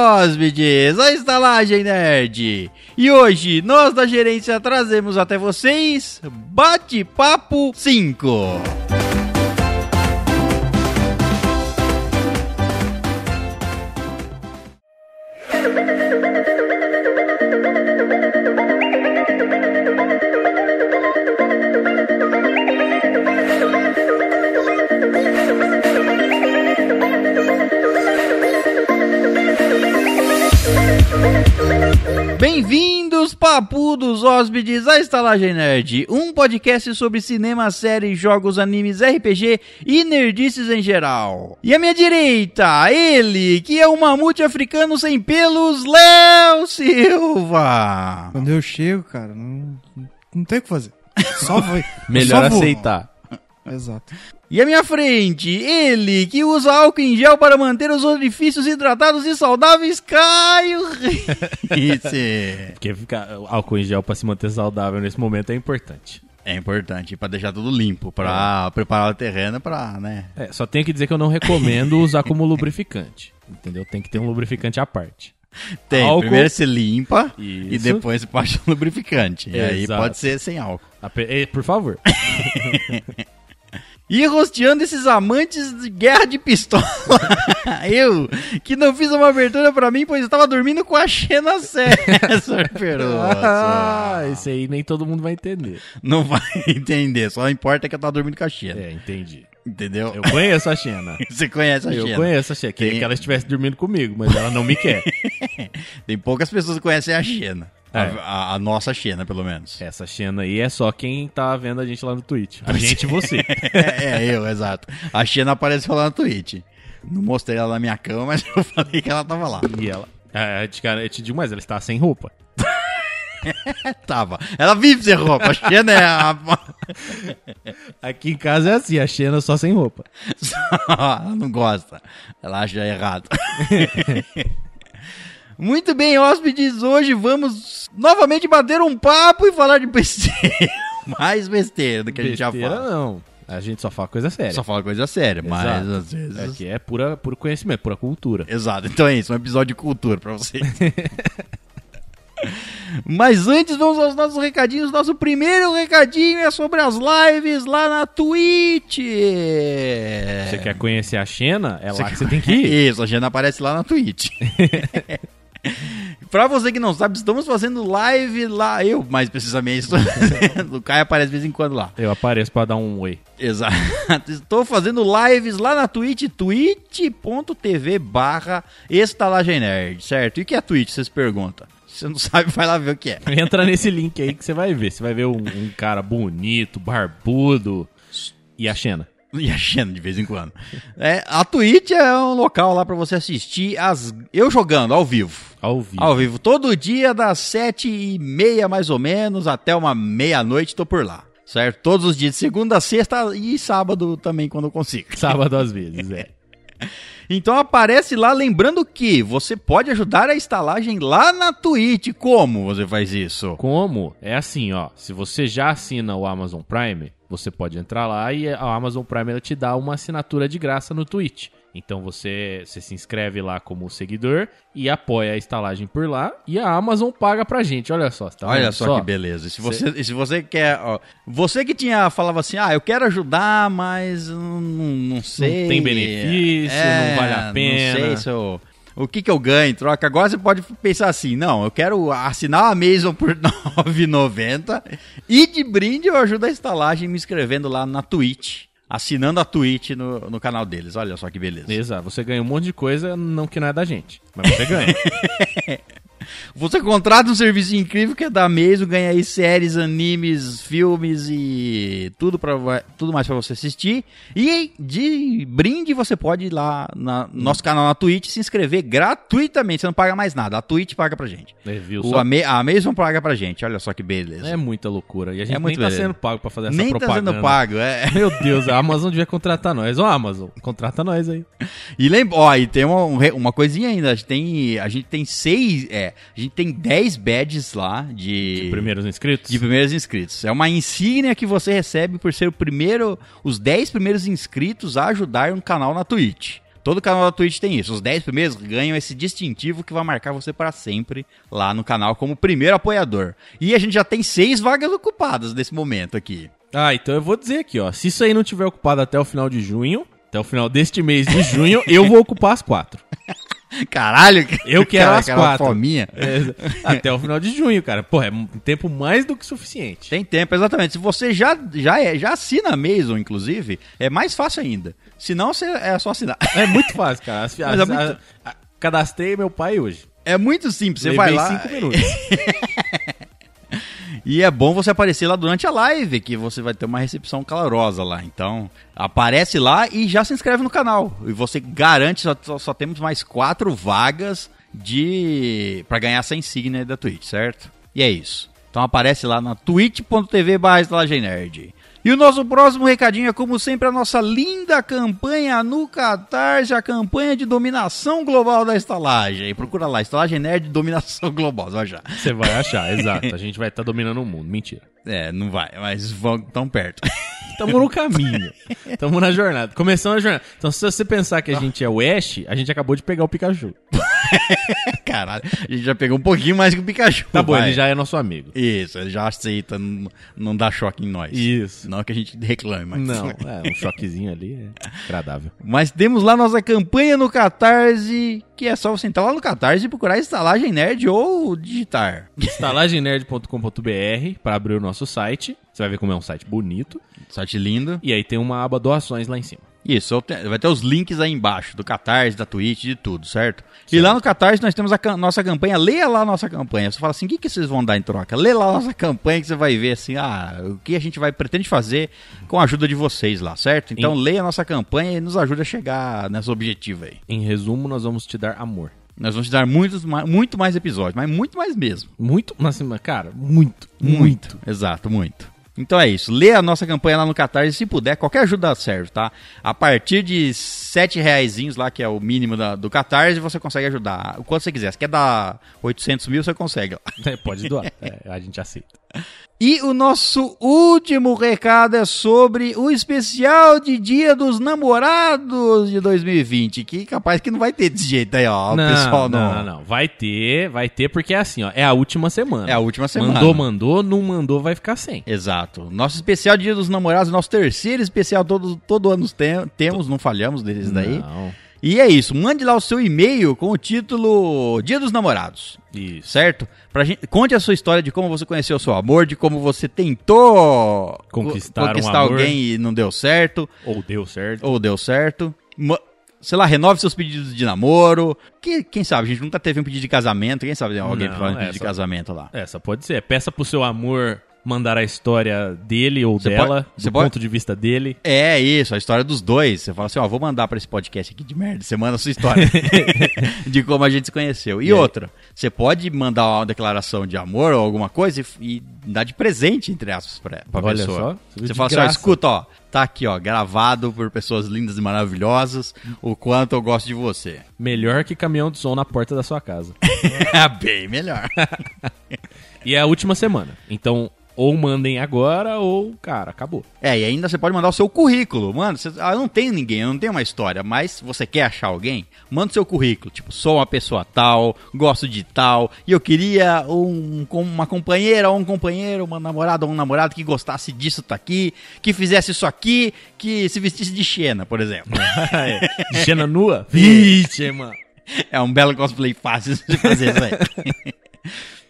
hóspedes, a estalagem nerd. E hoje nós da gerência trazemos até vocês Bate-Papo 5. Papudos hóspedes, à Estalagem Nerd, um podcast sobre cinema, séries, jogos, animes, RPG e nerdices em geral. E à minha direita, ele, que é um mamute africano sem pelos, Léo Silva. Quando eu chego, cara, não, não tem o que fazer. Só vai. Melhor só vou. aceitar. Exato. E à minha frente, ele, que usa álcool em gel para manter os orifícios hidratados e saudáveis, Caio Risse. Porque ficar álcool em gel pra se manter saudável nesse momento é importante. É importante para deixar tudo limpo, para preparar o terreno para, né? É, só tenho que dizer que eu não recomendo usar como lubrificante. Entendeu? Tem que ter um lubrificante à parte. Tem, Álcool. primeiro você limpa e Isso. depois você passa o lubrificante. E aí Exato. pode ser sem álcool. Eh, Por favor. E rosteando esses amantes de guerra de pistola. eu, que não fiz uma abertura pra mim, pois estava dormindo com a Xena César ah, esse aí nem todo mundo vai entender. Não vai entender, só importa que eu tava dormindo com a Xena. É, entendi. Entendeu? Eu conheço a Xena. Você conhece a Eu Xena. conheço a Xena. Queria Tem- que ela estivesse dormindo comigo, mas ela não me quer. Tem poucas pessoas que conhecem a Xena. A- É. A, a nossa Xena, pelo menos. Essa Xena aí é só quem tá vendo a gente lá no Twitch. A gente e você. É, é, eu, exato. A Xena apareceu lá no Twitch. Não mostrei ela na minha cama, mas eu falei que ela tava lá. E ela. É, eu te, gar- eu te digo mais, ela está sem roupa. Tava. Ela vive sem roupa. A Xena é a. Aqui em casa é assim, a Xena só sem roupa. ela não gosta. Ela acha errado. Muito bem, hóspedes. Hoje vamos novamente bater um papo e falar de besteira. Mais besteira do que a gente já Besteira, fala. não. A gente só fala coisa séria. Só fala coisa séria, mas Exato. às vezes. Aqui é pura, puro conhecimento, pura cultura. Exato, então é isso, um episódio de cultura pra vocês. Mas antes, vamos aos nossos recadinhos. Nosso primeiro recadinho é sobre as lives lá na Twitch. Você quer conhecer a Xena? É lá quer- que você tem que ir. Isso, a Gena aparece lá na Twitch. pra você que não sabe, estamos fazendo live lá. Eu, mais precisamente, estou fazendo. O Caio aparece de vez em quando lá. Eu apareço pra dar um oi. Exato. Estou fazendo lives lá na Twitch, twitch.tv barra estalagem nerd, certo? E o que é Twitch, vocês perguntam? Você não sabe, vai lá ver o que é. Entra nesse link aí que você vai ver. Você vai ver um, um cara bonito, barbudo e a Xena. E a Xena de vez em quando. É, a Twitch é um local lá pra você assistir as eu jogando ao vivo. Ao vivo. Ao vivo, todo dia das sete e meia mais ou menos até uma meia-noite tô por lá. Certo? Todos os dias, de segunda, sexta e sábado também quando eu consigo. Sábado às vezes, é. Então aparece lá, lembrando que você pode ajudar a estalagem lá na Twitch. Como você faz isso? Como? É assim, ó. Se você já assina o Amazon Prime, você pode entrar lá e a Amazon Prime ela te dá uma assinatura de graça no Twitch. Então você, você se inscreve lá como seguidor e apoia a estalagem por lá e a Amazon paga pra gente. Olha só, tá Olha vendo só, que beleza. E se você, se você quer. ó, você que tinha falava assim, ah, eu quero ajudar, mas não, não sei. tem benefício, não vale a pena. Não sei se eu. O que, que eu ganho em troca? Agora você pode pensar assim: não, eu quero assinar a Amazon por R$ 9,90 e de brinde eu ajudo a estalagem me inscrevendo lá na Twitch. Assinando a Twitch no, no canal deles. Olha só que beleza. Exato, você ganha um monte de coisa, não que não é da gente, mas você ganha. Você contrata um serviço incrível que é da Amazon, ganha aí séries, animes, filmes e tudo, pra, tudo mais pra você assistir. E de brinde você pode ir lá no nosso canal na Twitch se inscrever gratuitamente, você não paga mais nada. A Twitch paga pra gente. É, viu? O Só- a Amazon paga pra gente, olha só que beleza. É muita loucura. E a gente É nem tá beleza. sendo pago pra fazer essa Nem tá propaganda. sendo pago, é. Meu Deus, a Amazon devia contratar nós. Ô, Amazon, contrata nós aí. E lembra, ó, e tem uma, um uma coisinha ainda, a gente tem, a gente tem seis, é, a gente tem 10 badges lá de... De primeiros inscritos? De primeiros inscritos. É uma insígnia que você recebe por ser o primeiro, os 10 primeiros inscritos a ajudar um canal na Twitch. Todo canal da Twitch tem isso. Os 10 primeiros ganham esse distintivo que vai marcar você para sempre lá no canal como primeiro apoiador. E a gente já tem seis vagas ocupadas nesse momento aqui. Ah, então eu vou dizer aqui, ó. Se isso aí não tiver ocupado até o final de junho, até o final deste mês de junho, eu vou ocupar as quatro. Caralho, Eu quero cara, as quatro. fominha. É, até o final de junho, cara. Pô, é um tempo mais do que suficiente. Tem tempo, exatamente. Se você já, já, é, já assina a Amazon, inclusive, é mais fácil ainda. Se não, é só assinar. É muito fácil, cara. As- Mas as- é muito- a- a- cadastrei meu pai hoje. É muito simples. Você Levei vai lá. cinco minutos. E é bom você aparecer lá durante a live, que você vai ter uma recepção calorosa lá. Então, aparece lá e já se inscreve no canal. E você garante, só, só, temos mais quatro vagas de para ganhar essa insígnia da Twitch, certo? E é isso. Então aparece lá na twitch.tv barra. E o nosso próximo recadinho é, como sempre, a nossa linda campanha no Catarse, a campanha de dominação global da estalagem. Procura lá, Estalagem Nerd Dominação Global, você vai achar. Você vai achar, exato. A gente vai estar dominando o mundo. Mentira. É, não vai, mas vão tão perto. Tamo no caminho. Tamo na jornada. Começando a jornada. Então, se você pensar que a gente é o Ash, a gente acabou de pegar o Pikachu. Caralho, a gente já pegou um pouquinho mais que o Pikachu. Tá bom, vai. ele já é nosso amigo. Isso, ele já aceita, não, não dá choque em nós. Isso. Não que a gente reclame, mas... Não, é, um choquezinho ali é agradável. Mas temos lá nossa campanha no Catarse, que é só você entrar lá no Catarse e procurar estalagem nerd ou digitar. estalagemnerd.com.br para abrir o nosso site. Você vai ver como é um site bonito. Site lindo. E aí tem uma aba doações lá em cima. Isso, vai ter os links aí embaixo, do Catarse, da Twitch, de tudo, certo? E lá no Catarse nós temos a nossa campanha, leia lá a nossa campanha. Você fala assim, o que, que vocês vão dar em troca? Lê lá a nossa campanha que você vai ver assim, ah, o que a gente vai pretende fazer com a ajuda de vocês lá, certo? Então Em- leia a nossa campanha e nos ajude a chegar nesse objetivo aí. Em resumo, nós vamos te dar amor. Nós vamos te dar muitos, muito mais episódios, mas muito mais mesmo. Muito, mas cara, muito, muito. Exato, muito. Então é isso. Lê a nossa campanha lá no Catarse, se puder, qualquer ajuda serve, tá? A partir de sete reaisinhos lá, que é o mínimo da- do Catarse, você consegue ajudar. O quanto você quiser. Se quer dar 800 mil, você consegue. É, pode doar, é, a gente aceita. E o nosso último recado é sobre o especial de Dia dos Namorados de 2020, que capaz que não vai ter desse jeito aí, ó. o pessoal não, não, não. Vai ter, vai ter, porque é assim, ó. É a última semana. É a última semana. Mandou, mandou, não mandou, vai ficar sem. Exato. Nosso especial Dia dos Namorados, nosso terceiro especial todo, todo ano tem- temos, não falhamos desses daí. Não. E é isso, mande lá o seu e-mail com o título Dia dos Namorados, Isso. certo? Pra gente, conte a sua história de como você conheceu o seu amor, de como você tentou Conquistar um conquistar amor. alguém e não deu certo, Ou deu certo. ou deu certo. Sei lá, renove seus pedidos de namoro. Que, quem sabe, a gente nunca teve um pedido de casamento. Quem sabe alguém Não, fazer um é, pedido de casamento lá. Essa pode ser. Peça pro seu amor mandar a história dele ou Você dela, pode- você do pode- ponto de vista dele. É isso, a história dos dois. Você fala assim, ó, vou mandar pra esse podcast aqui de merda. Você manda a sua história de como a gente se conheceu. E, outra, você pode mandar uma declaração de amor ou alguma coisa e, e dar de presente, entre aspas, pra, pra Olha pessoa. só, Você de fala assim, ó, graça. escuta, ó, tá aqui, ó, gravado por pessoas lindas e maravilhosas, o quanto eu gosto de você. Melhor que caminhão de som na porta da sua casa. É bem melhor. e é a última semana. Então, ou mandem agora, ou, cara, acabou. É, e ainda você pode mandar o seu currículo. Mano, você, ah, eu não tenho ninguém, eu não tenho uma história, mas você quer achar alguém? Manda o seu currículo. Tipo, sou uma pessoa tal, gosto de tal, e eu queria um, com- uma companheira ou um companheiro, uma namorada ou um namorado que gostasse disso tá aqui, que fizesse isso aqui, que se vestisse de Xena, por exemplo. é. De Xena nua? Vixe, mano. É um belo cosplay fácil de fazer isso aí.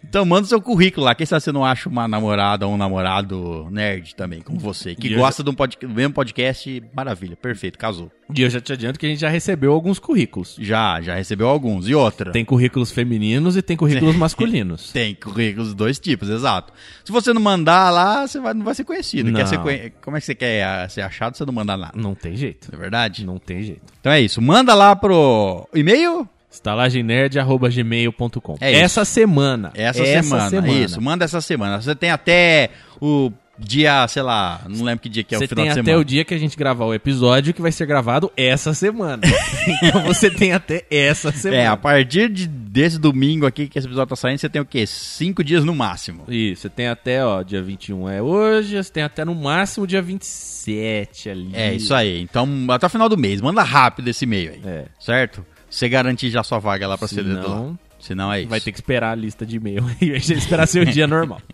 Então manda o seu currículo lá. Quem sabe você não acha uma namorada ou um namorado nerd também, como você, que E gosta de um pod- do mesmo podcast. Maravilha, perfeito, casou. E eu já te adianto que a gente já recebeu alguns currículos. Já, já recebeu alguns. E outra? Tem currículos femininos e tem currículos masculinos. Tem currículos dos dois tipos, exato. Se você não mandar lá, você vai, não vai ser conhecido. Não. Ser conhe- Como é que você quer ah, ser achado se você não mandar nada? Não tem jeito. É verdade? Não tem jeito. Então é isso. Manda lá pro e-mail. estalagemnerd.gmail.com É isso. Essa semana. Essa, semana, Isso, manda essa semana. Você tem até o dia, sei lá, não lembro que dia que é você o final tem de até semana. o dia que a gente gravar o episódio que vai ser gravado essa semana. então você tem até essa semana. É, a partir de, desse domingo aqui que esse episódio tá saindo, você tem o quê? Cinco dias no máximo. Isso, você tem até, ó, dia 21 é hoje, você tem até no máximo dia 27 ali. É, isso aí. Então, até o final do mês, manda rápido esse e-mail aí. É. Certo? Você garantir já sua vaga lá pra ser dedo lá. Senão, Senão é isso. vai ter que esperar a lista de e-mail e esperar seu dia normal.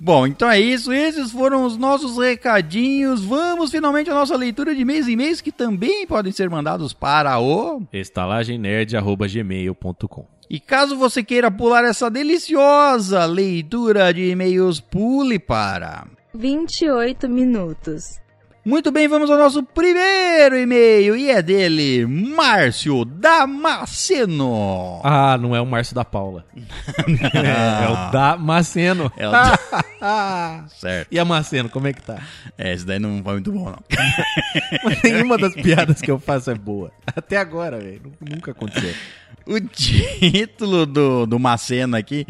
Bom, então é isso. Esses foram os nossos recadinhos. Vamos finalmente à nossa leitura de mês e mês que também podem ser mandados para o. estalagemnerd.gmail.com E caso você queira pular essa deliciosa leitura de e-mails, pule para. 28 minutos. Muito bem, vamos ao nosso primeiro e-mail e é dele, Márcio Damasceno. Ah, não é o Márcio da Paula. é, é o Damasceno. É o Certo. E a Maceno, como é que tá? É, esse daí não foi muito bom, não. Mas nenhuma das piadas que eu faço é boa. Até agora, velho. Nunca aconteceu. O título do, do Macena aqui.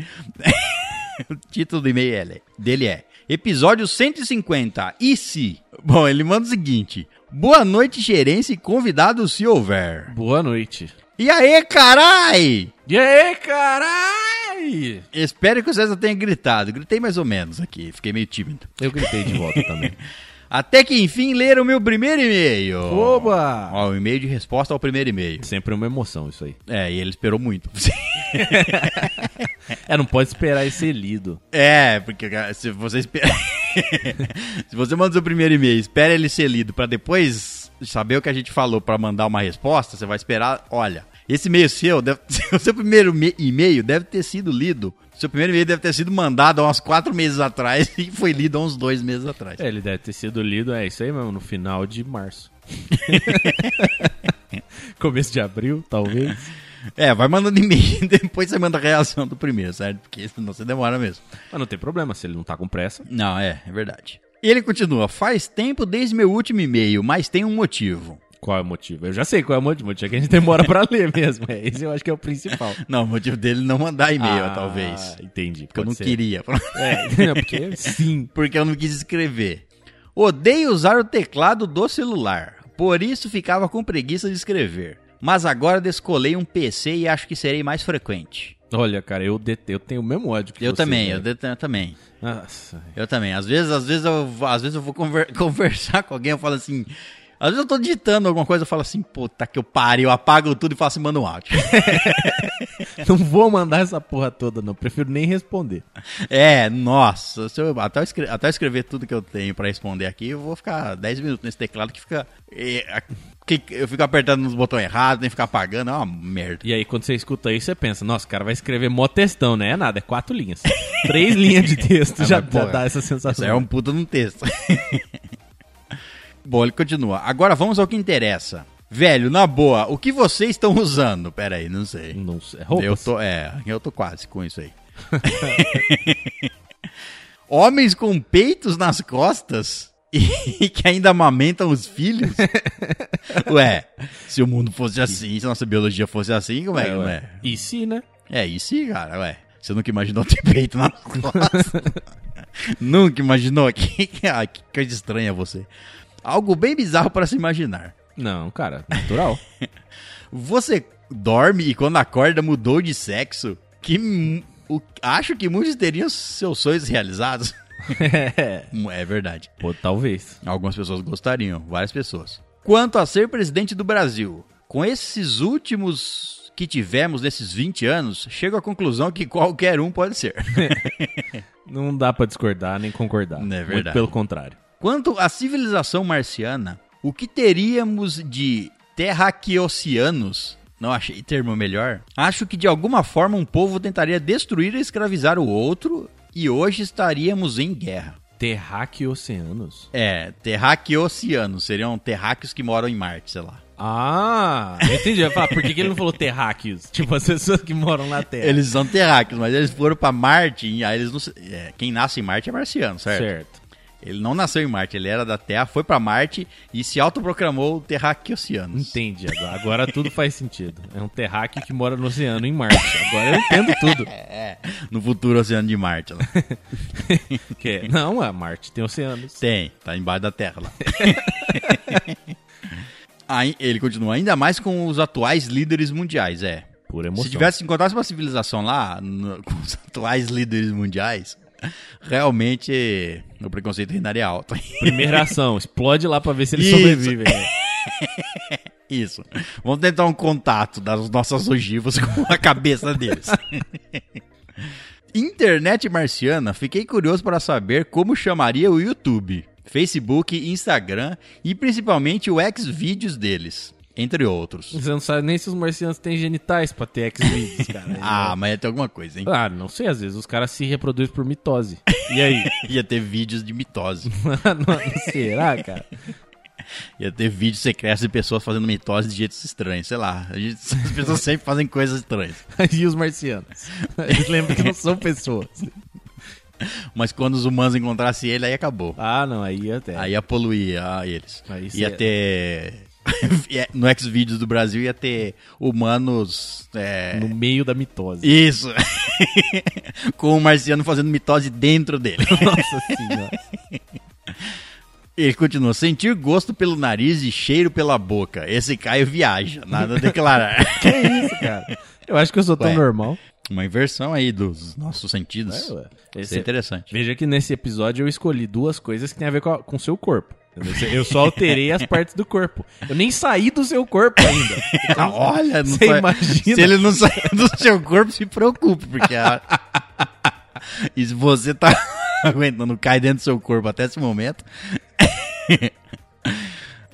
o título do e-mail é- dele é Episódio 150. E se? Bom, ele manda o seguinte: Boa noite, gerência e convidado se houver. Boa noite. E aí, carai! E aí, carai? Espero que o César tenha gritado. Gritei mais ou menos aqui, fiquei meio tímido. Eu gritei de volta também. Até que enfim leram o meu primeiro e-mail. Oba! Ó, o e-mail de resposta ao primeiro e-mail. Sempre uma emoção isso aí. É, e ele esperou muito. É, não pode esperar ele ser lido. É, porque se você espera. se você manda o seu primeiro e-mail, espera ele ser lido pra depois saber o que a gente falou pra mandar uma resposta, você vai esperar. Olha, esse e-mail seu, deve... o seu primeiro me- e-mail deve ter sido lido. Seu primeiro e-mail deve ter sido mandado há uns quatro meses atrás e foi lido há uns dois meses atrás. É, ele deve ter sido lido, é isso aí mesmo, no final de março. Começo de abril, talvez. É, vai mandando e-mail, depois você manda a reação do primeiro, certo? Porque senão você demora mesmo. Mas não tem problema, se ele não tá com pressa. Não, é, é verdade. E ele continua: faz tempo desde meu último e-mail, mas tem um motivo. Qual é o motivo? Eu já sei qual é o motivo. O motivo é que a gente demora pra ler mesmo. É, esse eu acho que é o principal. Não, o motivo dele não mandar e-mail, Ah, talvez. Entendi. Porque eu não ser. queria. É, não, porque sim. Porque eu não quis escrever. Odeio usar o teclado do celular. Por isso ficava com preguiça de escrever. Mas agora descolei um PC e acho que serei mais frequente. Olha, cara, eu, det... eu tenho o mesmo ódio que Eu você, também, né? eu, det- eu também. Nossa. Eu também. Às vezes, às vezes eu, vou- às vezes eu vou conver- conversar com alguém, eu falo assim. Às vezes eu tô digitando alguma coisa, eu falo assim, puta que eu pariu, eu apago tudo e faço manda um áudio. Não vou mandar essa porra toda, não. Prefiro nem responder. É, nossa, eu, até, eu escre- até eu escrever tudo que eu tenho pra responder aqui, eu vou ficar 10 minutos nesse teclado que fica. é, que- eu fico apertando nos botões errados, nem ficar apagando, é uma merda. E aí, quando você escuta isso, você pensa, nossa, o cara vai escrever mó textão, né? É nada, é quatro linhas. Três linhas de texto Ah, já, mas, já porra, dá essa Isso sensação. é um puta no texto. Bom, ele continua. Agora vamos ao que interessa. Velho, na boa, o que vocês estão usando? Pera aí, não sei. Não sei, é roupas. Eu tô, é, eu tô quase com isso aí. Homens com peitos nas costas e que ainda amamentam os filhos? Ué, se o mundo fosse assim, se a nossa biologia fosse assim, como é ué. é? E se, né? É, isso sim, cara, ué. Você nunca imaginou ter peito nas costas? nunca imaginou? Que, ah, que coisa estranha você. Algo bem bizarro para se imaginar. Não, cara, natural. Você dorme e quando acorda mudou de sexo? Que o- acho que muitos teriam seus sonhos realizados. É, é verdade. pô, talvez. Algumas pessoas gostariam, várias pessoas. Quanto a ser presidente do Brasil, com esses últimos que tivemos nesses 20 anos, chego à conclusão que qualquer um pode ser. Não dá pra discordar nem concordar. Não é Muito verdade. pelo contrário. Quanto à civilização marciana, o que teríamos de terraqueocianos? Não achei termo melhor. Acho que de alguma forma um povo tentaria destruir e escravizar o outro e hoje estaríamos em guerra. Terráqueo oceanos. É, terraqueocianos seriam terráqueos que moram em Marte, sei lá. Ah, eu entendi. Eu ia falar, por que, que ele não falou terráqueos? Tipo, as pessoas que moram na Terra. Eles são terráqueos, mas eles foram pra Marte e aí eles não. é, quem nasce em Marte é marciano, certo? Certo. Ele não nasceu em Marte, ele era da Terra, foi pra Marte e se autoproclamou terraqueocianos. Entendi, agora, agora tudo faz sentido. É um terráqueo que mora no oceano, em Marte. Agora eu entendo tudo. É, no futuro oceano de Marte. Lá. Que é- não, a Marte tem oceanos. Tem, tá embaixo da Terra lá. Aí, ele continua, ainda mais com os atuais líderes mundiais, é. Se tivesse encontrasse uma civilização lá, no- com os atuais líderes mundiais, realmente o preconceito reinaria alto. Primeira ação, explode lá pra ver se eles Isso. sobrevivem. né? Isso. Vamos tentar um contato das nossas ogivas com a cabeça deles. Internet marciana, fiquei curioso para saber como chamaria o YouTube, Facebook, Instagram e principalmente o Xvideos deles, entre outros. Você não sabe nem se os marcianos têm genitais pra ter X-Videos, cara. Ah, mas ia ter alguma coisa, hein? Ah, não sei, às vezes os caras se reproduzem por mitose. E aí? Ia ter vídeos de mitose. Não- Será, cara? Ia ter vídeos secretos de pessoas fazendo mitose de jeitos estranhos. Sei lá. As pessoas sempre fazem coisas estranhas. E os marcianos? Eles lembram que não são pessoas. Mas quando os humanos encontrassem ele, aí acabou. Ah, não, aí até. Aí ia poluir a eles. Aí ia ter. no Xvideos do Brasil ia ter humanos. é, No meio da mitose. Isso! Com o marciano fazendo mitose dentro dele. Nossa senhora. Ele continua: sentir gosto pelo nariz e cheiro pela boca. Esse Caio viaja, nada a declarar. Que isso, cara? Eu acho que eu sou tão Ué. normal. Uma inversão aí dos nossos sentidos. É, ué. Isso Esse é é- interessante. Veja que nesse episódio eu escolhi duas coisas que têm a ver com o seu corpo. Eu só alterei as partes do corpo. Eu nem saí do seu corpo ainda. Ah, Olha, não Você sai- imagina? se ele não sair do seu corpo, se preocupe, porque a... e se você tá aguentando cair dentro do seu corpo até esse momento.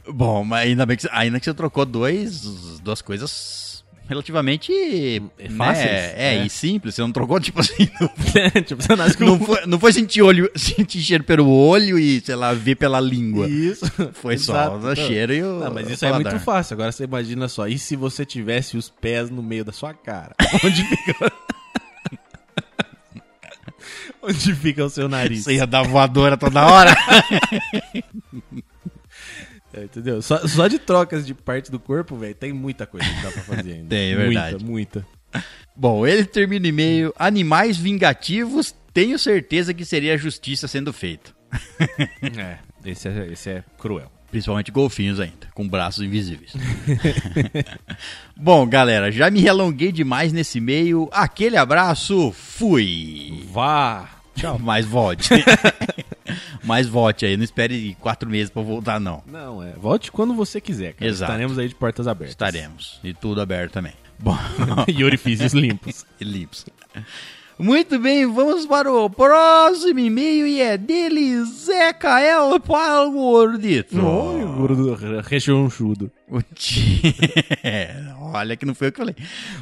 Bom, mas ainda bem que você, ainda que você trocou dois, duas coisas relativamente né, Fáceis, é, é. e simples. Você não trocou tipo assim, tipo, você não foi, não foi sentir olho, sentir cheiro pelo olho e sei lá ver pela língua. Isso. Foi só o Não. cheiro e o Não, mas isso é paladar. muito fácil. Agora você imagina só. E se você tivesse os pés no meio da sua cara? Onde fica. Onde fica o seu nariz? Você ia dar voadora toda hora. É, entendeu? Só, só de trocas de parte do corpo, velho, tem muita coisa que dá pra fazer ainda. Tem, é muita, verdade. Muita. Bom, ele termina o e-mail. Animais vingativos, tenho certeza que seria a justiça sendo feita. É, esse é, esse é cruel. Principalmente golfinhos ainda, com braços invisíveis. Bom, galera, já me alonguei demais nesse e-mail. Aquele abraço, fui! Vá! Tchau. Mas volte. Mas volte aí, não espere quatro meses pra voltar, não. Não, é. Volte quando você quiser, cara. Exato. Estaremos aí de portas abertas. Estaremos. E tudo aberto também. Bom, e orifícios limpos. Lips. Muito bem, vamos para o próximo e-mail e é dele, Zé Cael Paulo Gordito. Oi, gordo rechonchudo. O ti... É, olha que não foi eu que falei.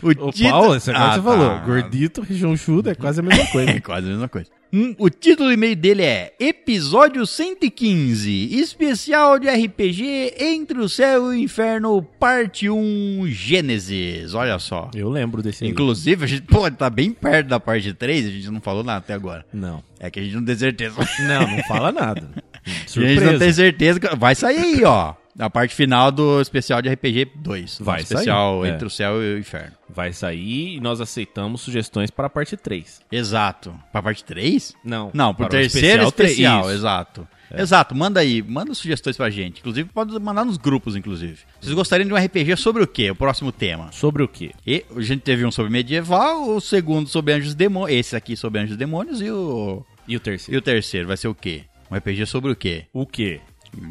O, Ô, título- Paulo, isso agora Ah, você tá. falou. Gordito, rechonchudo é quase a mesma coisa. É quase a mesma coisa. Hum, o título do e-mail dele é Episódio 115, especial de RPG Entre o Céu e o Inferno, parte 1, Gênesis. Olha só. Eu lembro desse aí. Inclusive, a gente pô, tá bem perto da parte 3, a gente não falou nada até agora. Não. É que a gente não tem certeza. Não, não fala nada. A gente Surpresa. não tem certeza. que- Vai sair aí, ó. A parte final do especial de RPG 2. Vai especial sair, é. Entre o Céu e o Inferno. Vai sair e nós aceitamos sugestões para a parte 3. Exato. Pra parte 3? Não. Não, para o terceiro especial. Isso. exato. Exato, manda aí, manda sugestões pra gente. Inclusive, pode mandar nos grupos, inclusive. Vocês gostariam de um RPG sobre o quê? O próximo tema. Sobre o quê? E a gente teve um sobre medieval, o segundo sobre anjos e demônios, esse aqui sobre anjos e demônios e o E o e terceiro? o terceiro vai ser o quê? Um RPG sobre o quê? O quê?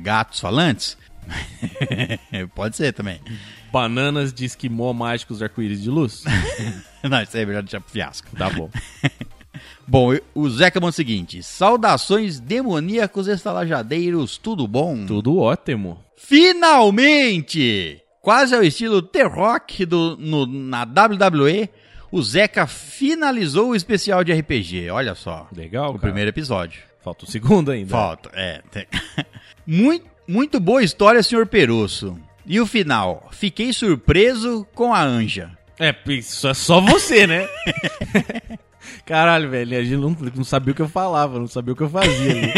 Gatos falantes? Pode ser também. Bananas de esquimó mágicos arco-íris de luz? Não, isso aí é melhor deixar pro fiasco. Tá bom. Bom, o Zeca manda o seguinte: Saudações demoníacos estalajadeiros, tudo bom? Tudo ótimo. Finalmente! Quase ao estilo T-Rock do, no- na WWE, o Zeca finalizou o especial de RPG. Olha só. Legal, O primeiro episódio. Falta o segundo ainda. Falta, é. muito, muito boa história, senhor Perusso. E o final? Fiquei surpreso com a Anja. É, isso é só você, né? Caralho, velho, a gente não, não sabia o que eu falava, não sabia o que eu fazia ali.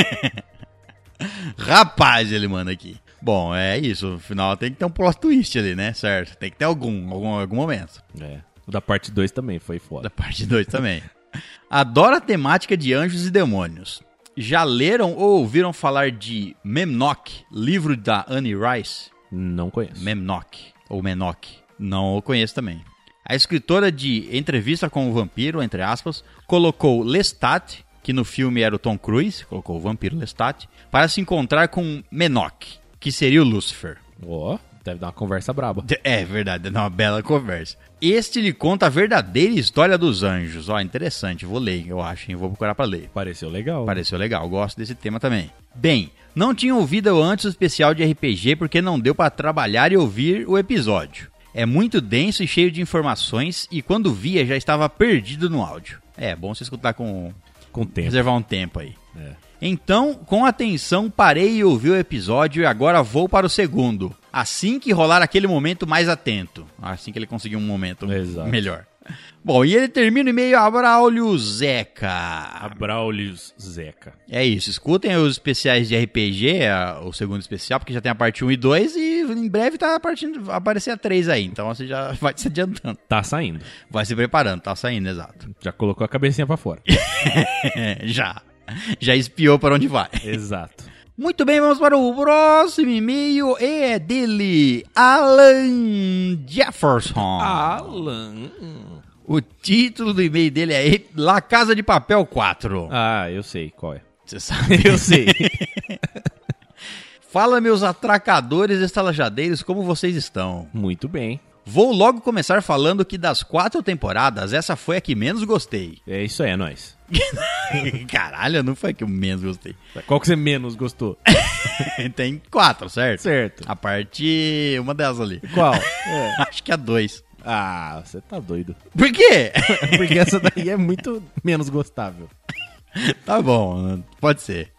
Rapaz, ele manda aqui. Bom, é isso. No final tem que ter um plot twist ali, né? Certo? Tem que ter algum, algum, algum momento. É. O da parte 2 também foi Da foda. parte 2 também. Adoro a temática de anjos e demônios. Já leram ou ouviram falar de Memnock, livro da Annie Rice? Não conheço. Memnock, ou Menock. Não o conheço também. A escritora de Entrevista com o Vampiro, entre aspas, colocou Lestat, que no filme era o Tom Cruise, colocou o vampiro Lestat, para se encontrar com Menock, que seria o Lúcifer. Ó, deve dar uma conversa braba. É verdade, é uma bela conversa. Este lhe conta a verdadeira história dos anjos. Ó, interessante, vou ler, eu acho, hein? vou procurar para ler. Pareceu legal. Pareceu legal, gosto desse tema também. Bem, não tinha ouvido antes o especial de RPG porque não deu para trabalhar e ouvir o episódio. É muito denso e cheio de informações e quando via já estava perdido no áudio. É, bom você escutar com Com tempo. reservar um tempo aí. É. Então, com atenção, parei e ouvi o episódio e agora vou para o segundo. Assim que rolar aquele momento mais atento. Assim que ele conseguir um momento Exato. melhor. Bom, e ele termina o e-mail Abraulio Zeca. Abraulios Zeca. É isso, escutem os especiais de RPG, a- o segundo especial, porque já tem a parte 1 e 2 e em breve tá partindo, aparecer a 3 aí, então você já vai se adiantando. Tá saindo. Vai se preparando, tá saindo, exato. Já colocou a cabecinha pra fora. já. Já espiou para onde vai. Exato. Muito bem, vamos para o próximo e-mail. É dele, Alan Jefferson. Alan. O título do e-mail dele é La Casa de Papel 4. Ah, eu sei qual é. Você sabe? Eu sei. Fala, meus atracadores estalajadeiros, como vocês estão? Muito bem. Vou logo começar falando que das quatro temporadas, essa foi a que menos gostei. É isso aí, é nóis. Caralho, não foi a que eu menos gostei. Qual que você menos gostou? Tem quatro, certo? certo. A parte. Uma delas ali. Qual? É. Acho que a dois. Ah, você tá doido. Por quê? Porque essa daí é muito menos gostável. tá bom, pode ser.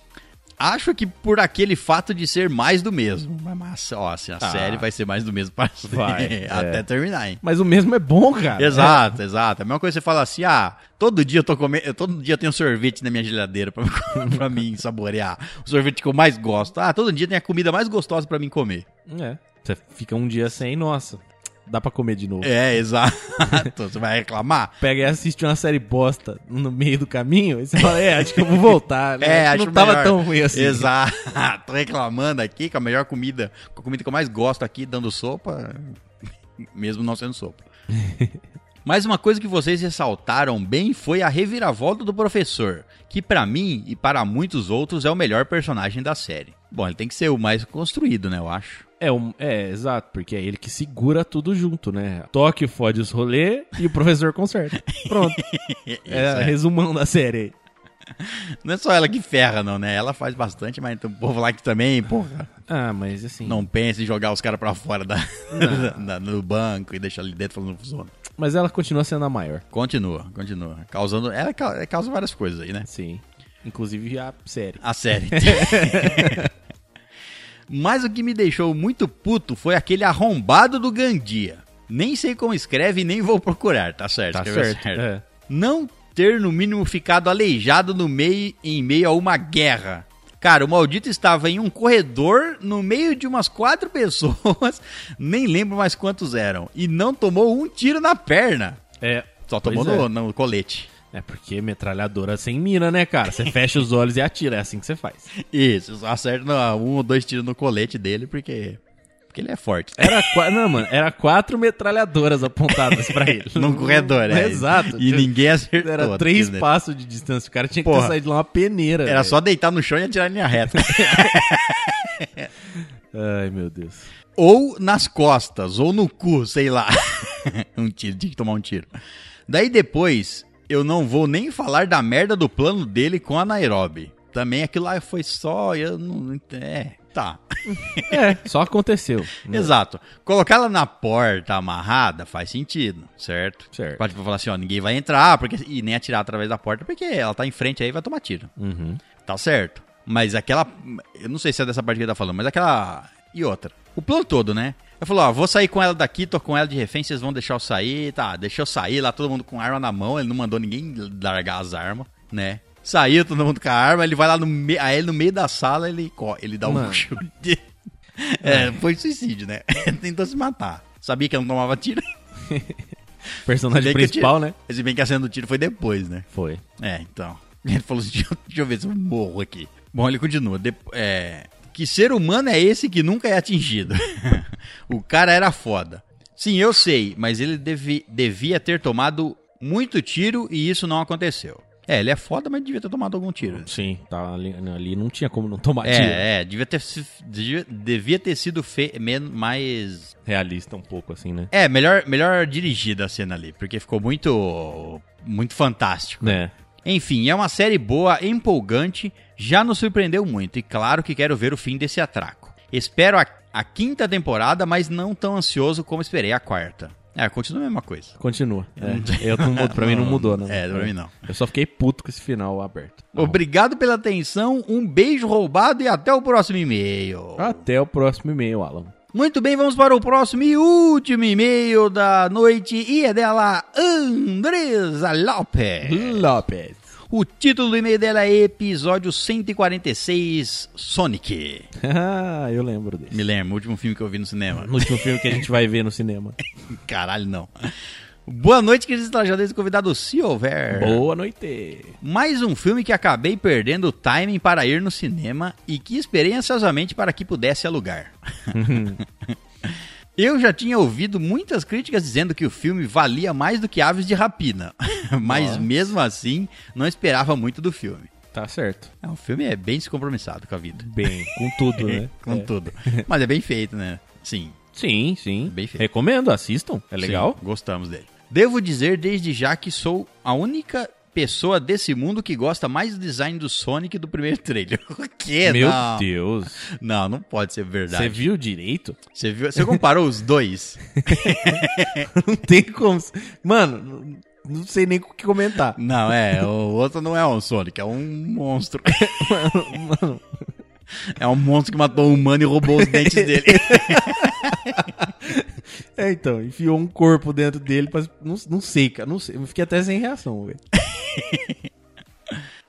Acho que por aquele fato de ser mais do mesmo. Mas, ó, assim, a Ah. série vai ser mais do mesmo pra Vai, até é. terminar, hein? Mas o mesmo é bom, cara. Exato, exato. A mesma coisa que você fala assim, ah, todo dia eu tô comendo, todo dia eu tenho sorvete na minha geladeira pra, pra mim saborear. O sorvete que eu mais gosto. Ah, todo dia tem a comida mais gostosa pra mim comer. É. Você fica um dia sem, nossa, dá pra comer de novo. É, exato. você vai reclamar? Pega e assiste uma série bosta no meio do caminho e você fala, é, acho que eu vou voltar, né? É, Acho acho que não tava melhor. tão ruim assim. Exato. Tô reclamando aqui com a melhor comida, com a comida que eu mais gosto aqui, dando sopa, mesmo não sendo sopa. Mas uma coisa que vocês ressaltaram bem foi a reviravolta do professor, que pra mim e para muitos outros é o melhor personagem da série. Bom, ele tem que ser o mais construído, né, eu acho. É, um, é, exato, porque é ele que segura tudo junto, né? Toque fode os rolê e o professor conserta. Pronto. É, resumão da série aí. Não é só ela que ferra, não, né? Ela faz bastante, mas tem um povo lá que também, porra, Ah, mas assim. não pensa em jogar os caras pra fora da, da- do banco e deixar ali dentro falando funciona. Mas ela continua sendo a maior. Continua, continua. Causando. Ela ca- causa várias coisas aí, né? Sim. Inclusive a série. A série. Mas o que me deixou muito puto foi aquele arrombado do Gandia. Nem sei como escreve nem vou procurar, tá certo? Tá escreveu certo. É. Não ter, no mínimo, ficado aleijado no meio, em meio a uma guerra. Cara, o maldito estava em um corredor no meio de umas quatro pessoas, nem lembro mais quantos eram, e não tomou um tiro na perna. É. Só tomou é. no, no colete. É porque metralhadora sem mira, né, cara? Você fecha os olhos e atira, é assim que você faz. Isso, só acerta um ou dois tiros no colete dele, porque, porque ele é forte. Era não, mano, era quatro metralhadoras apontadas pra ele. Num corredor, é. Exato. E ninguém acertou. Era três dizer, passos de distância. O cara tinha que Porra. ter saído de lá uma peneira. Era velho. só deitar no chão e atirar em linha reta. Ai, meu Deus. ou nas costas, ou no cu, sei lá. um tiro, tinha que tomar um tiro. Daí depois, eu não vou nem falar da merda do plano dele com a Nairobi. Também aquilo lá foi só. Eu não. É, tá. É, só aconteceu. né? Exato. Colocar ela na porta amarrada faz sentido, certo? Certo. Pode falar assim, ó, ninguém vai entrar porque, e nem atirar através da porta, porque ela tá em frente aí e vai tomar tiro. Uhum. Tá certo. Mas aquela. Eu não sei se é dessa parte que ele tá falando, mas aquela. E outra. O plano todo, né? Eu falou, ó, vou sair com ela daqui, tô com ela de refém, vocês vão deixar eu sair. Tá, deixa eu sair lá, todo mundo com arma na mão. Ele não mandou ninguém largar as armas, né? Saiu todo mundo com a arma, ele vai lá no meio. Aí no meio da sala ele, ele dá um chute. É, foi suicídio, né? Tentou se matar. Sabia que eu não tomava tiro. Personagem principal, tinha- né? Se bem que a cena do tiro foi depois, né? Foi. É, então. Ele falou assim: deixa eu, ver se eu morro aqui. Bom, ele continua. Dep- é, que ser humano é esse que nunca é atingido? o cara era foda. Sim, eu sei, mas ele devi- devia ter tomado muito tiro e isso não aconteceu. É, ele é foda, mas devia ter tomado algum tiro. Sim, tá ali, ali não tinha como não tomar tiro. É, é, devia ter, devia, devia ter sido fe, mais. Realista um pouco, assim, né? É, melhor, melhor dirigida a cena ali, porque ficou muito. muito fantástico. É. Enfim, é uma série boa, empolgante, já nos surpreendeu muito e claro que quero ver o fim desse atraco. Espero a, a quinta temporada, mas não tão ansioso como esperei a quarta. É, continua a mesma coisa. Continua. É. Eu não pra mim não mudou, né? É, pra mim não. Eu só fiquei puto com esse final aberto. Obrigado pela atenção, um beijo roubado e até o próximo e-mail. Até o próximo e-mail, Alan. Muito bem, vamos para o próximo e último e-mail da noite e é dela Andresa Lopes. Lopes. O título do e-mail dela é Episódio 146 Sonic. Ah, eu lembro desse. Me lembro, o último filme que eu vi no cinema. No último filme que a gente vai ver no cinema. Caralho, não. Boa noite, queridos trajadores e convidado se houver. Boa noite. Mais um filme que acabei perdendo o timing para ir no cinema e que esperei ansiosamente para que pudesse alugar. Eu já tinha ouvido muitas críticas dizendo que o filme valia mais do que Aves de Rapina, mas Nossa. mesmo assim não esperava muito do filme. Tá certo. É, o filme é bem descompromissado com a vida. Bem, com tudo, né? com É. tudo. Mas é bem feito, né? Sim. Sim, sim. Bem feito. Recomendo, assistam. É legal. Sim, gostamos dele. Devo dizer desde já que sou a única pessoa desse mundo que gosta mais do design do Sonic do primeiro trailer. O quê? Meu não. Deus. Não, não pode ser Você verdade. viu direito? Você viu? Você comparou os dois? Não tem como. Mano, não- sei nem o que comentar. Não, é. O outro não é um Sonic, é um monstro. Mano, É um monstro que matou um humano e roubou os dentes dele. é, então, enfiou um corpo dentro dele, pra, não, não sei, cara, não sei. Eu fiquei até sem reação, velho.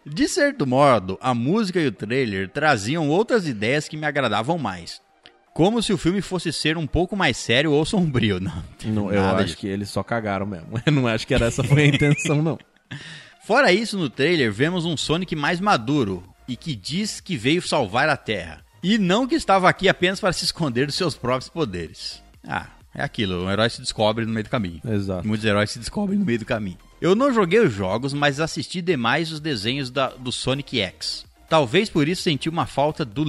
De certo modo, a música e o trailer traziam outras ideias que me agradavam mais. Como se o filme fosse ser um pouco mais sério ou sombrio. Não, Não, eu acho disso. que eles só cagaram mesmo. Eu não acho que era essa foi a intenção, não. Fora isso, no trailer vemos um Sonic mais maduro e que diz que veio salvar a Terra. E não que estava aqui apenas para se esconder dos seus próprios poderes. Ah, é aquilo, um herói se descobre no meio do caminho. Exato. Muitos heróis se descobrem no meio do caminho. Eu não joguei os jogos, mas assisti demais os desenhos da- do Sonic X. Talvez por isso senti uma falta, do,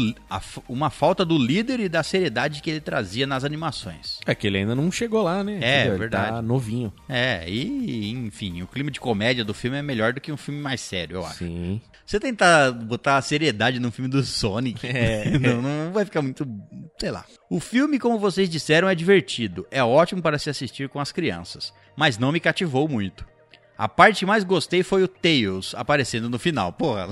uma falta do líder e da seriedade que ele trazia nas animações. É que ele ainda não chegou lá, né? É? Ele verdade. Tá novinho. É, e enfim, o clima de comédia do filme é melhor do que um filme mais sério, eu acho. Sim. Você tentar botar a seriedade num filme do Sonic, É. não, não vai ficar muito. sei lá. O filme, como vocês disseram, é divertido. É ótimo para se assistir com as crianças. Mas não me cativou muito. A parte que mais gostei foi o Tails aparecendo no final. Pô, a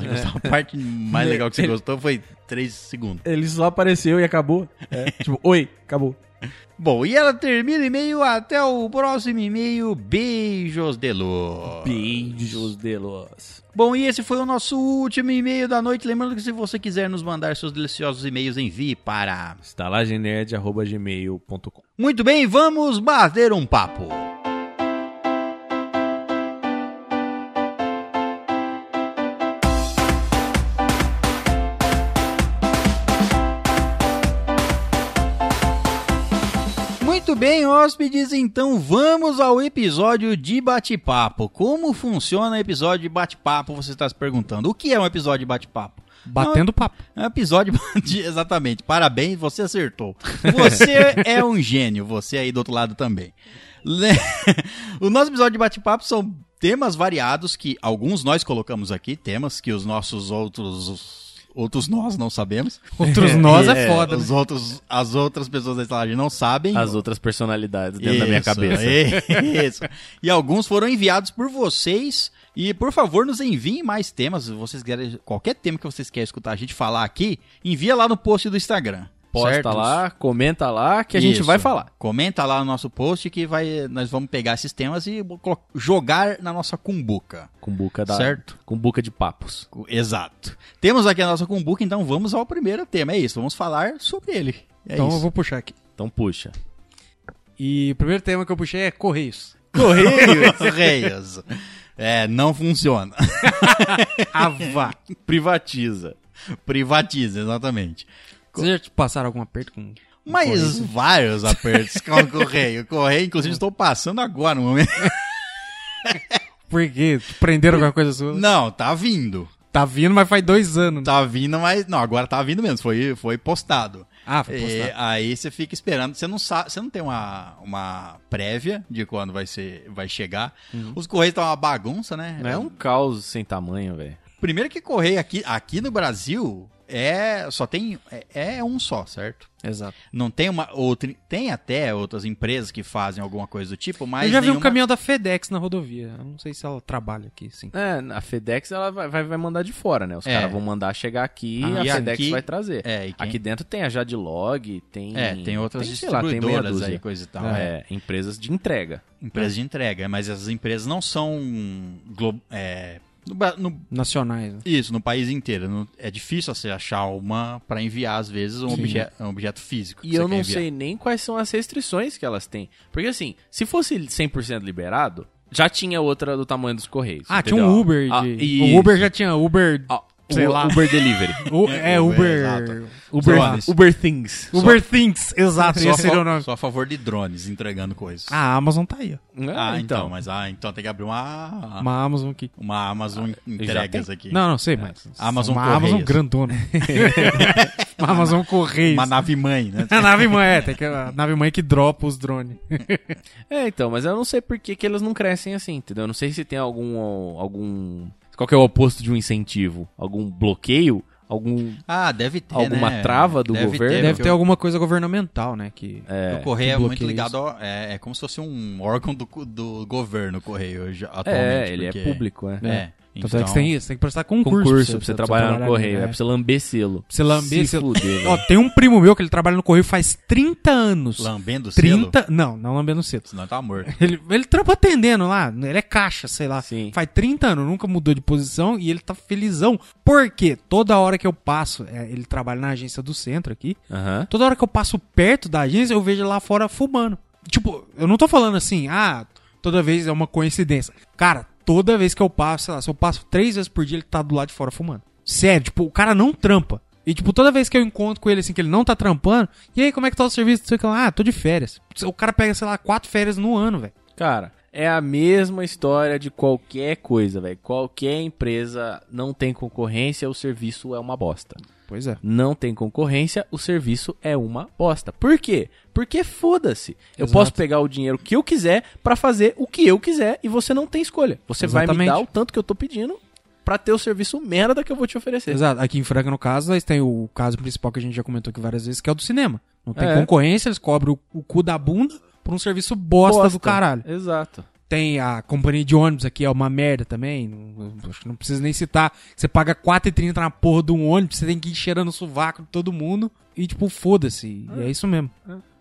parte mais legal que você Ele- gostou foi 3 segundos. Ele só apareceu e acabou. É, tipo, oi, acabou. Bom, e ela termina o e-mail até o próximo e-mail. Beijos de luz. Beijos de luz. Bom, e esse foi o nosso último e-mail da noite. Lembrando que se você quiser nos mandar seus deliciosos e-mails, envie para. estalagenerd.gmail.com Muito bem, vamos bater um papo. Muito bem, hóspedes, então vamos ao episódio de bate-papo. Como funciona o episódio de bate-papo? Você está se perguntando. O que é um episódio de bate-papo? Batendo papo. É um episódio de... Exatamente. Parabéns, você acertou. Você é um gênio, você aí do outro lado também. O nosso episódio de bate-papo são temas variados que alguns nós colocamos aqui, temas que os nossos outros outros nós não sabemos. Outros nós é, foda. Os né? outros as outras pessoas da estalagem não sabem. As outras personalidades dentro da minha Isso, cabeça. Isso. E alguns foram enviados por vocês. E por favor, nos enviem mais temas. Vocês querem qualquer tema que vocês querem escutar a gente falar aqui, envia lá no post do Instagram. Posta certo? lá, comenta lá, que a gente Isso. vai falar. Comenta lá no nosso post que vai, nós vamos pegar esses temas e jogar na nossa cumbuca. Com buca da. Certo. Com buca de papos. Exato. Temos aqui a nossa cumbuca, então vamos ao primeiro tema. É isso, vamos falar sobre ele. É então isso. eu vou puxar aqui. Então puxa. E o primeiro tema que eu puxei é Correios. Correios. Correios. É, não funciona. Ava. Privatiza. Privatiza, exatamente. Vocês já te passaram algum aperto com. com Mas vários apertos com o correio. Correio, inclusive, estou passando agora no momento. Por quê? Prenderam alguma coisa sua? Não, tá vindo. Tá vindo, mas faz dois anos. Tá vindo, mas. Não, agora tá vindo mesmo. Foi, foi postado. Ah, foi E postado. aí você fica esperando, você não sabe, você não tem uma, uma prévia de quando vai ser, vai chegar. Uhum. Os correios estão uma bagunça, né? É um caos sem tamanho, velho. Primeiro que correio aqui, aqui no Brasil é só tem é, é um só, certo? Exato. Não tem uma outra, tem até outras empresas que fazem alguma coisa do tipo, mas eu já vi um caminhão da FedEx na rodovia. Eu não sei se ela trabalha aqui, sim. É, a FedEx ela vai, vai, mandar de fora, né? Os É. caras vão mandar chegar aqui Ah, e a FedEx aqui- vai trazer. É, quem- Aqui dentro tem a Jadlog, tem. é, tem outras sei lá, tem distribuidoras dúzia. aí, coisa e tal. É, empresas de entrega. Empresas de entrega, mas essas empresas não são glo- é, no, no Nacionais. né? Isso, no país inteiro. Não- é difícil você achar uma para enviar, às vezes, um, obje- um objeto físico. E eu não enviar. sei nem quais são as restrições que elas têm. Porque assim, se fosse 100% liberado, já tinha outra do tamanho dos Correios. Ah, tinha entendeu? um Uber. Ah, de- isso. O Uber já tinha Uber. Ah, sei lá. Uber Delivery. O- é, Uber, Uber. exato. Uber, Things. Uber Things, exato. Só, seria o nome. só a favor de drones entregando coisas. A Amazon tá aí, ó. Ah, então. mas ah, então tem que abrir uma, Uma Amazon aqui. uma Amazon entregas aqui. Não, não sei, mas. Amazon uma Correios. Amazon grandona. uma Amazon Correios. Uma nave mãe, né? A nave mãe, é, tem que, a nave mãe que dropa os drones. É, então, mas eu não sei por que, que elas não crescem assim, entendeu? Eu não sei se tem algum. algum. Qual que é o oposto de um incentivo? Algum bloqueio? Algum. Ah, deve ter, Alguma né? trava do Deve governo? Ter, Deve ter alguma coisa governamental, né? Que, É, O correio que é muito ligado ao, é, é como se fosse um órgão do, do governo, o correio, hoje, atualmente. é ele porque- é público, é. É. Tanto é que você tem isso, tem que prestar concurso. Concurso pra você, trabalhar no ali, correio, é né? pra você lamber selo. Pra você lamber Se selo. fuder, Ó, tem um primo meu que ele trabalha no correio faz 30 anos. Lambendo o selo, 30. Não, não lambendo cedo. senão tá morto. Ele, ele trampa atendendo lá, ele é caixa, sei lá. Sim. Faz 30 anos, nunca mudou de posição e ele tá felizão. Por quê? Toda hora que eu passo, é, ele trabalha na agência do centro aqui, Aham. toda hora que eu passo perto da agência, eu vejo ele lá fora fumando. Tipo, eu não tô falando assim, ah, toda vez é uma coincidência. Cara, toda vez que eu passo, sei lá, se eu passo três vezes por dia, ele tá do lado de fora fumando. Sério, tipo, o cara não trampa. E, tipo, toda vez que eu encontro com ele, assim, que ele não tá trampando, e aí, como é que tá o serviço? Ah, tô de férias. O cara pega, sei lá, quatro férias no ano, velho. Cara, é a mesma história de qualquer coisa, velho. Qualquer empresa não tem concorrência, o serviço é uma bosta. Pois é. Não tem concorrência, o serviço é uma bosta. Por quê? Porque foda-se. Eu posso pegar o dinheiro que eu quiser pra fazer o que eu quiser e você não tem escolha. Você vai me Exatamente. dar o tanto que eu tô pedindo pra ter o serviço merda que eu vou te oferecer. Exato. Aqui em Franca, no caso, nós tem o caso principal que a gente já comentou aqui várias vezes, que é o do cinema. Não tem É. concorrência, eles cobram o, o cu da bunda por um serviço bosta, do caralho. Exato. Tem a companhia de ônibus aqui, é uma merda também. Não, acho que não precisa nem citar. Você paga R$4,30 na porra de um ônibus, você tem que ir cheirando o sovaco de todo mundo. E, tipo, foda-se. E é isso mesmo.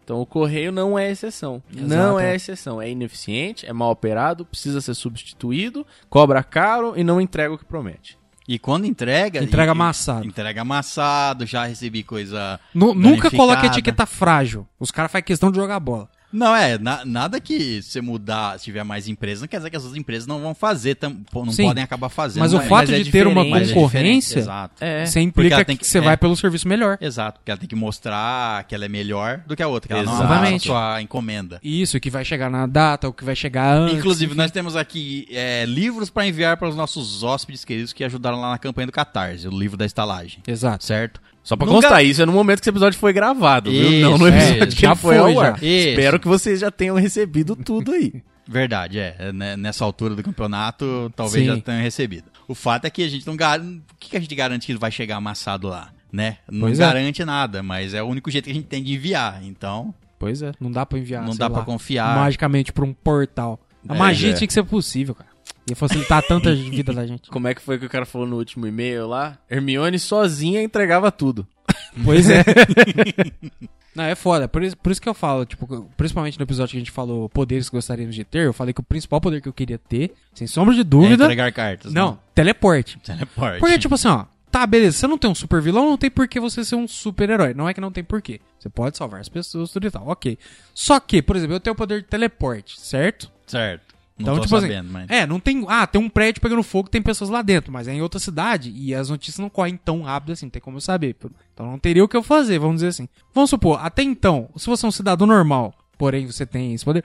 Então o correio não é exceção. Exato, não é é. exceção. É ineficiente, é mal operado, precisa ser substituído, cobra caro e não entrega o que promete. E quando entrega... Entrega e- amassado. Entrega amassado, já recebi coisa... Nu- nunca coloque etiqueta frágil. Os caras fazem questão de jogar bola. Não, é, na- nada que você mudar, se tiver mais empresas, não quer dizer que essas empresas não vão fazer, tam- não Sim. podem acabar fazendo. Mas o Mas fato é de ter uma mas é concorrência. É. você implica que, que- você é. vai pelo serviço melhor. Exato, porque ela tem que mostrar que ela é melhor do que a outra, que ela não Exatamente. amassa a sua encomenda. Isso, que vai chegar na data, o que vai chegar antes. Inclusive, nós temos aqui é, livros para enviar para os nossos hóspedes queridos que ajudaram lá na campanha do Catarse, o livro da estalagem. Exato. Certo? Só pra Nunca- constar, isso é no momento que esse episódio foi gravado, viu? Isso, não no é, episódio que já foi, foi, ao ar. Espero que vocês já tenham recebido tudo aí. Verdade, é. É, né, Nessa altura do campeonato, talvez Sim. já tenham recebido. O fato é que a gente não garante. O que a gente garante que vai chegar amassado lá? Né? Não Pois é. garante nada, mas é o único jeito que a gente tem de enviar. Então, Pois é, não dá pra enviar. não dá lá, pra confiar. Magicamente pra um portal. A É, magia é. tinha que ser possível, cara. Ia facilitar tanta vida da gente. Como é que foi que o cara falou no último e-mail lá? Hermione sozinha entregava tudo. Pois é. Não, é foda. Por isso, por isso que eu falo, tipo, principalmente no episódio que a gente falou poderes que gostaríamos de ter, eu falei que o principal poder que eu queria ter, sem sombra de É dúvida. entregar cartas. não, né? teleporte. Teleporte. Porque, tipo assim, ó, tá, beleza, você não tem um super vilão, não tem por que você ser um super herói. Não é que não tem porquê. Você pode salvar as pessoas, tudo e tal, ok. Só que, por exemplo, eu tenho o poder de teleporte, certo? Certo. Não Então, tô tipo sabendo, assim, mas... é, não tem. Ah, tem um prédio pegando fogo, tem pessoas lá dentro, mas é em outra cidade e as notícias não correm tão rápido assim, não tem como eu saber. Então não teria o que eu fazer, vamos dizer assim. Vamos supor, até então, se você é um cidadão normal, porém você tem esse poder,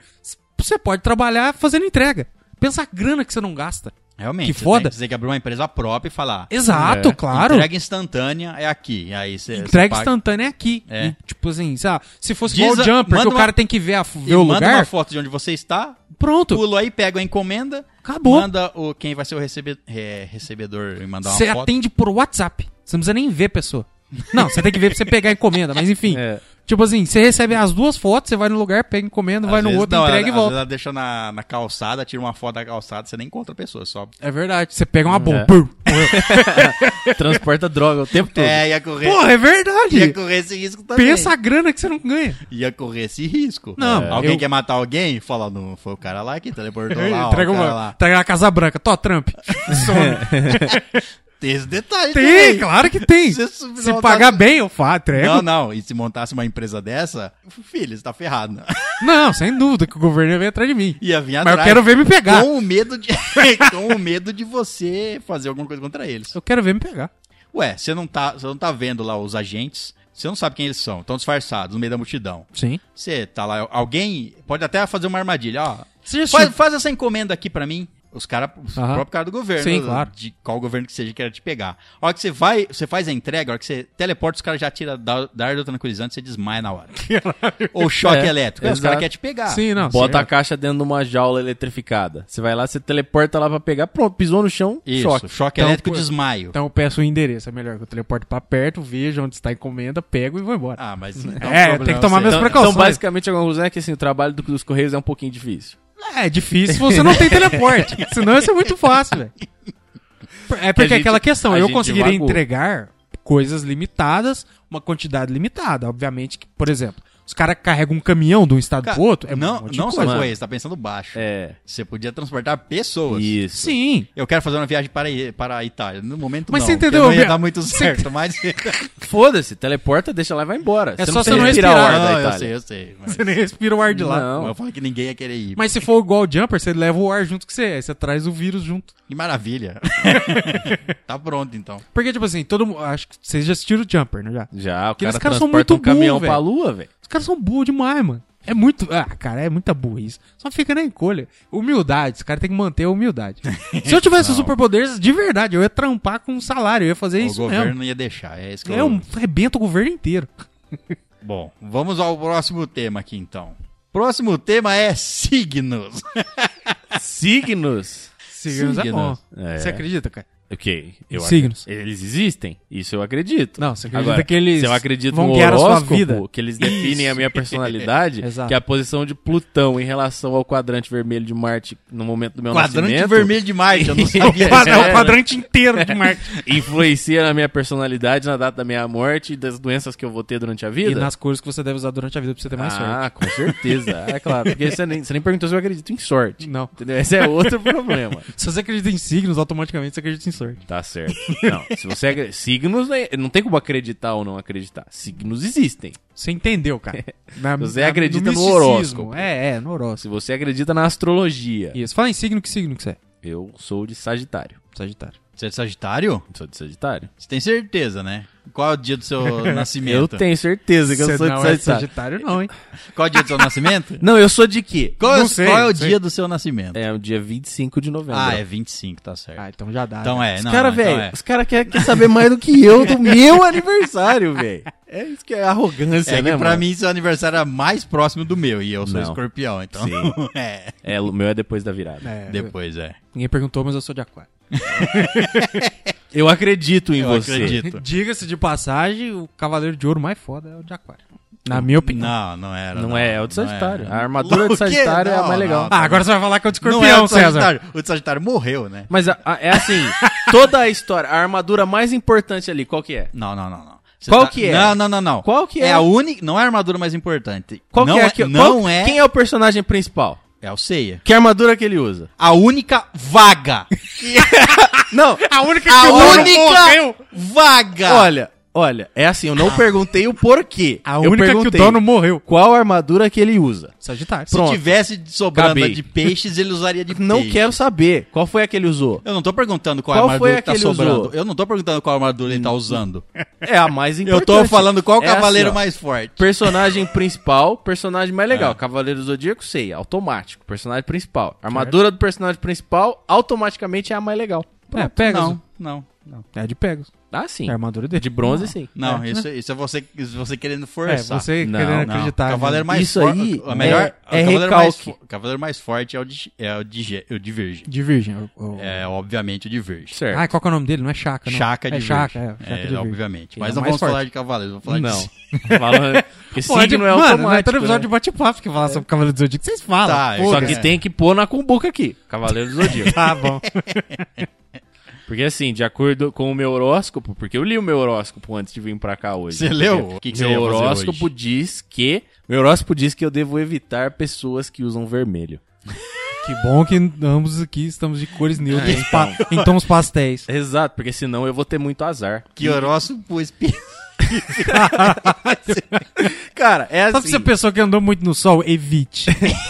você pode trabalhar fazendo entrega. Pensa a grana que você não gasta. Realmente. que você foda. Tem, você tem que abrir uma empresa própria e falar. Exato, É. claro. Entrega instantânea é aqui. Aí você. Entrega paga- instantânea é aqui. É. E, tipo assim, sei lá, se fosse Diz igual Jumper, que manda o cara uma- tem que ver, a, E ver o manda lugar, uma foto de onde você está, pronto. pulo aí, pega a encomenda, Acabou. manda o, quem vai ser o recebe- é, recebedor e mandar uma Você foto. atende por WhatsApp. Você não precisa nem ver a pessoa. Não, você tem que ver pra você pegar a encomenda, mas enfim. É. Tipo assim, você recebe as duas fotos, você vai no lugar, pega encomenda, Às vai no vezes outro, não, entrega e às volta. vezes ela deixa na, na calçada, tira uma foto da calçada, você nem encontra a pessoa, só. É verdade. Você pega uma bomba. É. pum. Transporta droga o tempo todo. É, ia correr, Porra, é ia verdade. correr esse risco também. Pensa a grana que você não ganha. Ia correr esse risco. Não, É. Alguém eu- quer matar alguém? Fala, não, foi o cara lá que teleportou lá, entrega, uma, lá. entrega na Casa Branca. Tó, Trump. Some. Tem esse detalhe tem, também. claro que tem. Se Se, não pagar bem, eu faço. Não, Não, não. E se montasse uma empresa dessa, filho, você tá ferrado. sem dúvida que o governo ia vir atrás de mim. Ia vir Mas atrás. eu quero ver me pegar. Com o medo de, com o medo de você fazer alguma coisa contra eles. Eu quero ver me pegar. Ué, você não tá, você não tá vendo lá os agentes, você não sabe quem eles são, estão disfarçados no meio da multidão. Sim. Você tá lá, alguém pode até fazer uma armadilha, ó. Faz, faz essa encomenda aqui pra mim. Os caras, o próprio cara do governo, Sim, claro. de qual governo que seja que queira te pegar. A hora que você vai, você faz a entrega, a hora que você teleporta, os caras já tiram da, da do tranquilizante, você desmaia na hora. Ou choque É, elétrico, os exato. caras querem te pegar. Sim, não. Bota a caixa dentro de uma jaula eletrificada. Você vai lá, você teleporta lá pra pegar, pronto, pisou no chão, Isso, choque. choque, Então, elétrico pô- desmaio. Então eu peço o endereço, é melhor que eu teleporte pra perto, vejo onde está a encomenda, pego e vou embora. Ah, mas... então, É, problema tem que tomar você- meus Então, precauções. então, basicamente, a conclusão é que assim, o trabalho do- dos Correios é um pouquinho difícil. É difícil se você não tem teleporte. Senão isso é muito fácil, velho. É porque gente- aquela questão, eu conseguiria entregar coisas limitadas, uma quantidade limitada. Obviamente que, por exemplo, os caras carregam um caminhão de um estado Cara, pro outro, é não, um não só coisa. você tá pensando baixo. É. Você podia transportar pessoas. Isso. Sim. Eu quero fazer uma viagem para, a- para a Itália. No momento Mas não, você porque entendeu, não ia dar muito Você- certo, mas... Foda-se, teleporta, deixa lá e vai embora. É só precisa você não respirar o ar da Não, eu Itália. sei, eu sei. Mas... Você nem respira o ar de lá. Não. Eu falo que ninguém ia querer ir. Mas se for igual o Jumper, você leva o ar junto com você, aí você traz o vírus junto. Que maravilha. tá pronto, então. Porque, tipo assim, todo mundo. Acho que vocês já assistiram o Jumper, não já? Já, o Aqueles cara caras são transporta muito um caminhão pra velho. lua, velho. Os caras são burros demais, mano. É muito. Ah, cara, é muita burrice. Só fica na encolha. Humildade, os caras têm que manter a humildade. Se eu tivesse superpoderes, de verdade, eu ia trampar com um salário, eu ia fazer o isso governo mesmo. não ia deixar. É isso que É eu... um rebenta o governo inteiro. Bom, vamos ao próximo tema aqui, então. Próximo tema é signos. Signos. Signos é bom. É. Você acredita, cara? Ok. Eu Signos. ac- Eles existem. Isso eu acredito. Não, você acredita Agora, que eles se eu acredito vão no guiar a sua horóscopo, vida? que eles definem a minha personalidade, Exato. que é a posição de Plutão em relação ao quadrante vermelho de Marte no momento do meu Quadrante nascimento, vermelho de Marte, eu não O sabia. É, o quadrante inteiro de Marte. influencia na minha personalidade, na data da minha morte e das doenças que eu vou ter durante a vida. E nas cores que você deve usar durante a vida pra você ter mais sorte. ah, com certeza. É claro. Porque você nem, você nem perguntou se eu acredito em sorte. Não. Entendeu? Esse é outro problema. Se você acredita em signos, automaticamente você acredita em sorte. Tá certo. Não, se você signos né, não tem como acreditar ou não acreditar. Signos existem. Você entendeu, cara. Na- Você na- acredita no misticismo. horóscopo. É, é, no horóscopo. Se você acredita na astrologia, Isso. Fala em signo, que signo que você é? eu sou de Sagitário. Sagitário. Você é de Sagitário? Sou de Sagitário. Você tem certeza, né? Qual é o dia do seu Eu nascimento? tenho certeza que eu sou de não Sagitário. é Sagitário, não, hein? Qual é o dia do seu nascimento? Não, eu sou de quê? Qual, é, sei, qual é o sei. dia do seu nascimento? É o dia 25 de novembro. Ah, é 25, tá certo. Ah, então já dá. então né? é, Os não, caras, não, então velho, é. os caras querem quer saber mais do que eu do meu aniversário, velho. É isso que é arrogância, É que né, pra mano? mim seu aniversário é mais próximo do meu e eu sou Não. escorpião, então Sim. é. É, o meu é depois da virada. É, Depois é. Ninguém perguntou, mas eu sou de aquário. Eu acredito em Eu você. acredito. Diga-se de passagem, o cavaleiro de ouro mais foda é o de aquário. Na minha opinião. Não, não era. Não, é, é o de Sagitário. A armadura de? Sagitário é a Não, mais legal. não, Ah, agora você vai falar que é o de Não escorpião, é o de César. Sagitário. O de Sagitário morreu, né? Mas a- a- é assim, toda a história, a armadura mais importante ali, qual que é? Não, não, não, não. Você Qual tá- que é? Não, não, não, não. Qual que é? É a única. Não é a armadura mais importante. Qual não que é, é, aqui- não qual- é. Quem é o personagem principal? É o Seiya. Que armadura que ele usa? A única vaga. Não, A única a que dono única morreu. vaga. olha, olha, é assim, eu não perguntei o porquê. A eu única que o perguntei dono morreu. qual armadura que ele usa. Sagitário. se pronto. tivesse sobrando Acabei. de peixes, ele usaria de Não peixe. quero saber. Qual foi a que ele usou? Eu não tô perguntando qual, Qual armadura foi que tá a que ele sobrando. usou? Eu não tô perguntando qual armadura ele tá usando. É a mais Eu importante. tô falando qual É cavaleiro assim, ó. mais forte. Personagem principal, personagem mais legal. É. Cavaleiro do Zodíaco, sei, automático. Personagem principal. Armadura do personagem principal, automaticamente é a mais legal. É, Pegasus. Não, não, não. É de Pegasus. Ah, sim. É a armadura dele. De bronze, sim. Não, É. isso, isso é você, isso é você querendo É, forçar. você Não, querendo Não, acreditar. o cavaleiro né? mais Isso forte. aí a melhor, é- o é cavaleiro mais, cavaleiro mais forte é o de, é o de, Ge- o de Virgem. De virgem. o- o- É, obviamente, o de Virgem. Certo. Ah, qual que é o nome dele? Não é Chaka, não. Chaca de é Virgem. Chaka, é. Chaka É, de virgem. obviamente. Mas é não mais vamos forte. falar de cavaleiros, vamos falar não. de Falando. Porque Pode, signo é mano, automático. não é todo episódio né? de bate-papo que falar sobre Cavaleiro do Zodíaco. Vocês falam. Tá, Pô, Só É. que tem que pôr na cumbuca aqui. Cavaleiro do Zodíaco. Tá bom. Porque assim, de acordo com o meu horóscopo, porque eu li o meu horóscopo antes de vir pra cá hoje. Você leu? O que que meu horóscopo diz que. Meu horóscopo diz que eu devo evitar pessoas que usam vermelho. que bom que ambos aqui estamos de cores neutras, É, pa- em tons pastéis. Exato, porque senão eu vou ter muito azar. Que horóscopo espi... Cara, é Sabe se a pessoa que andou muito no sol, evite.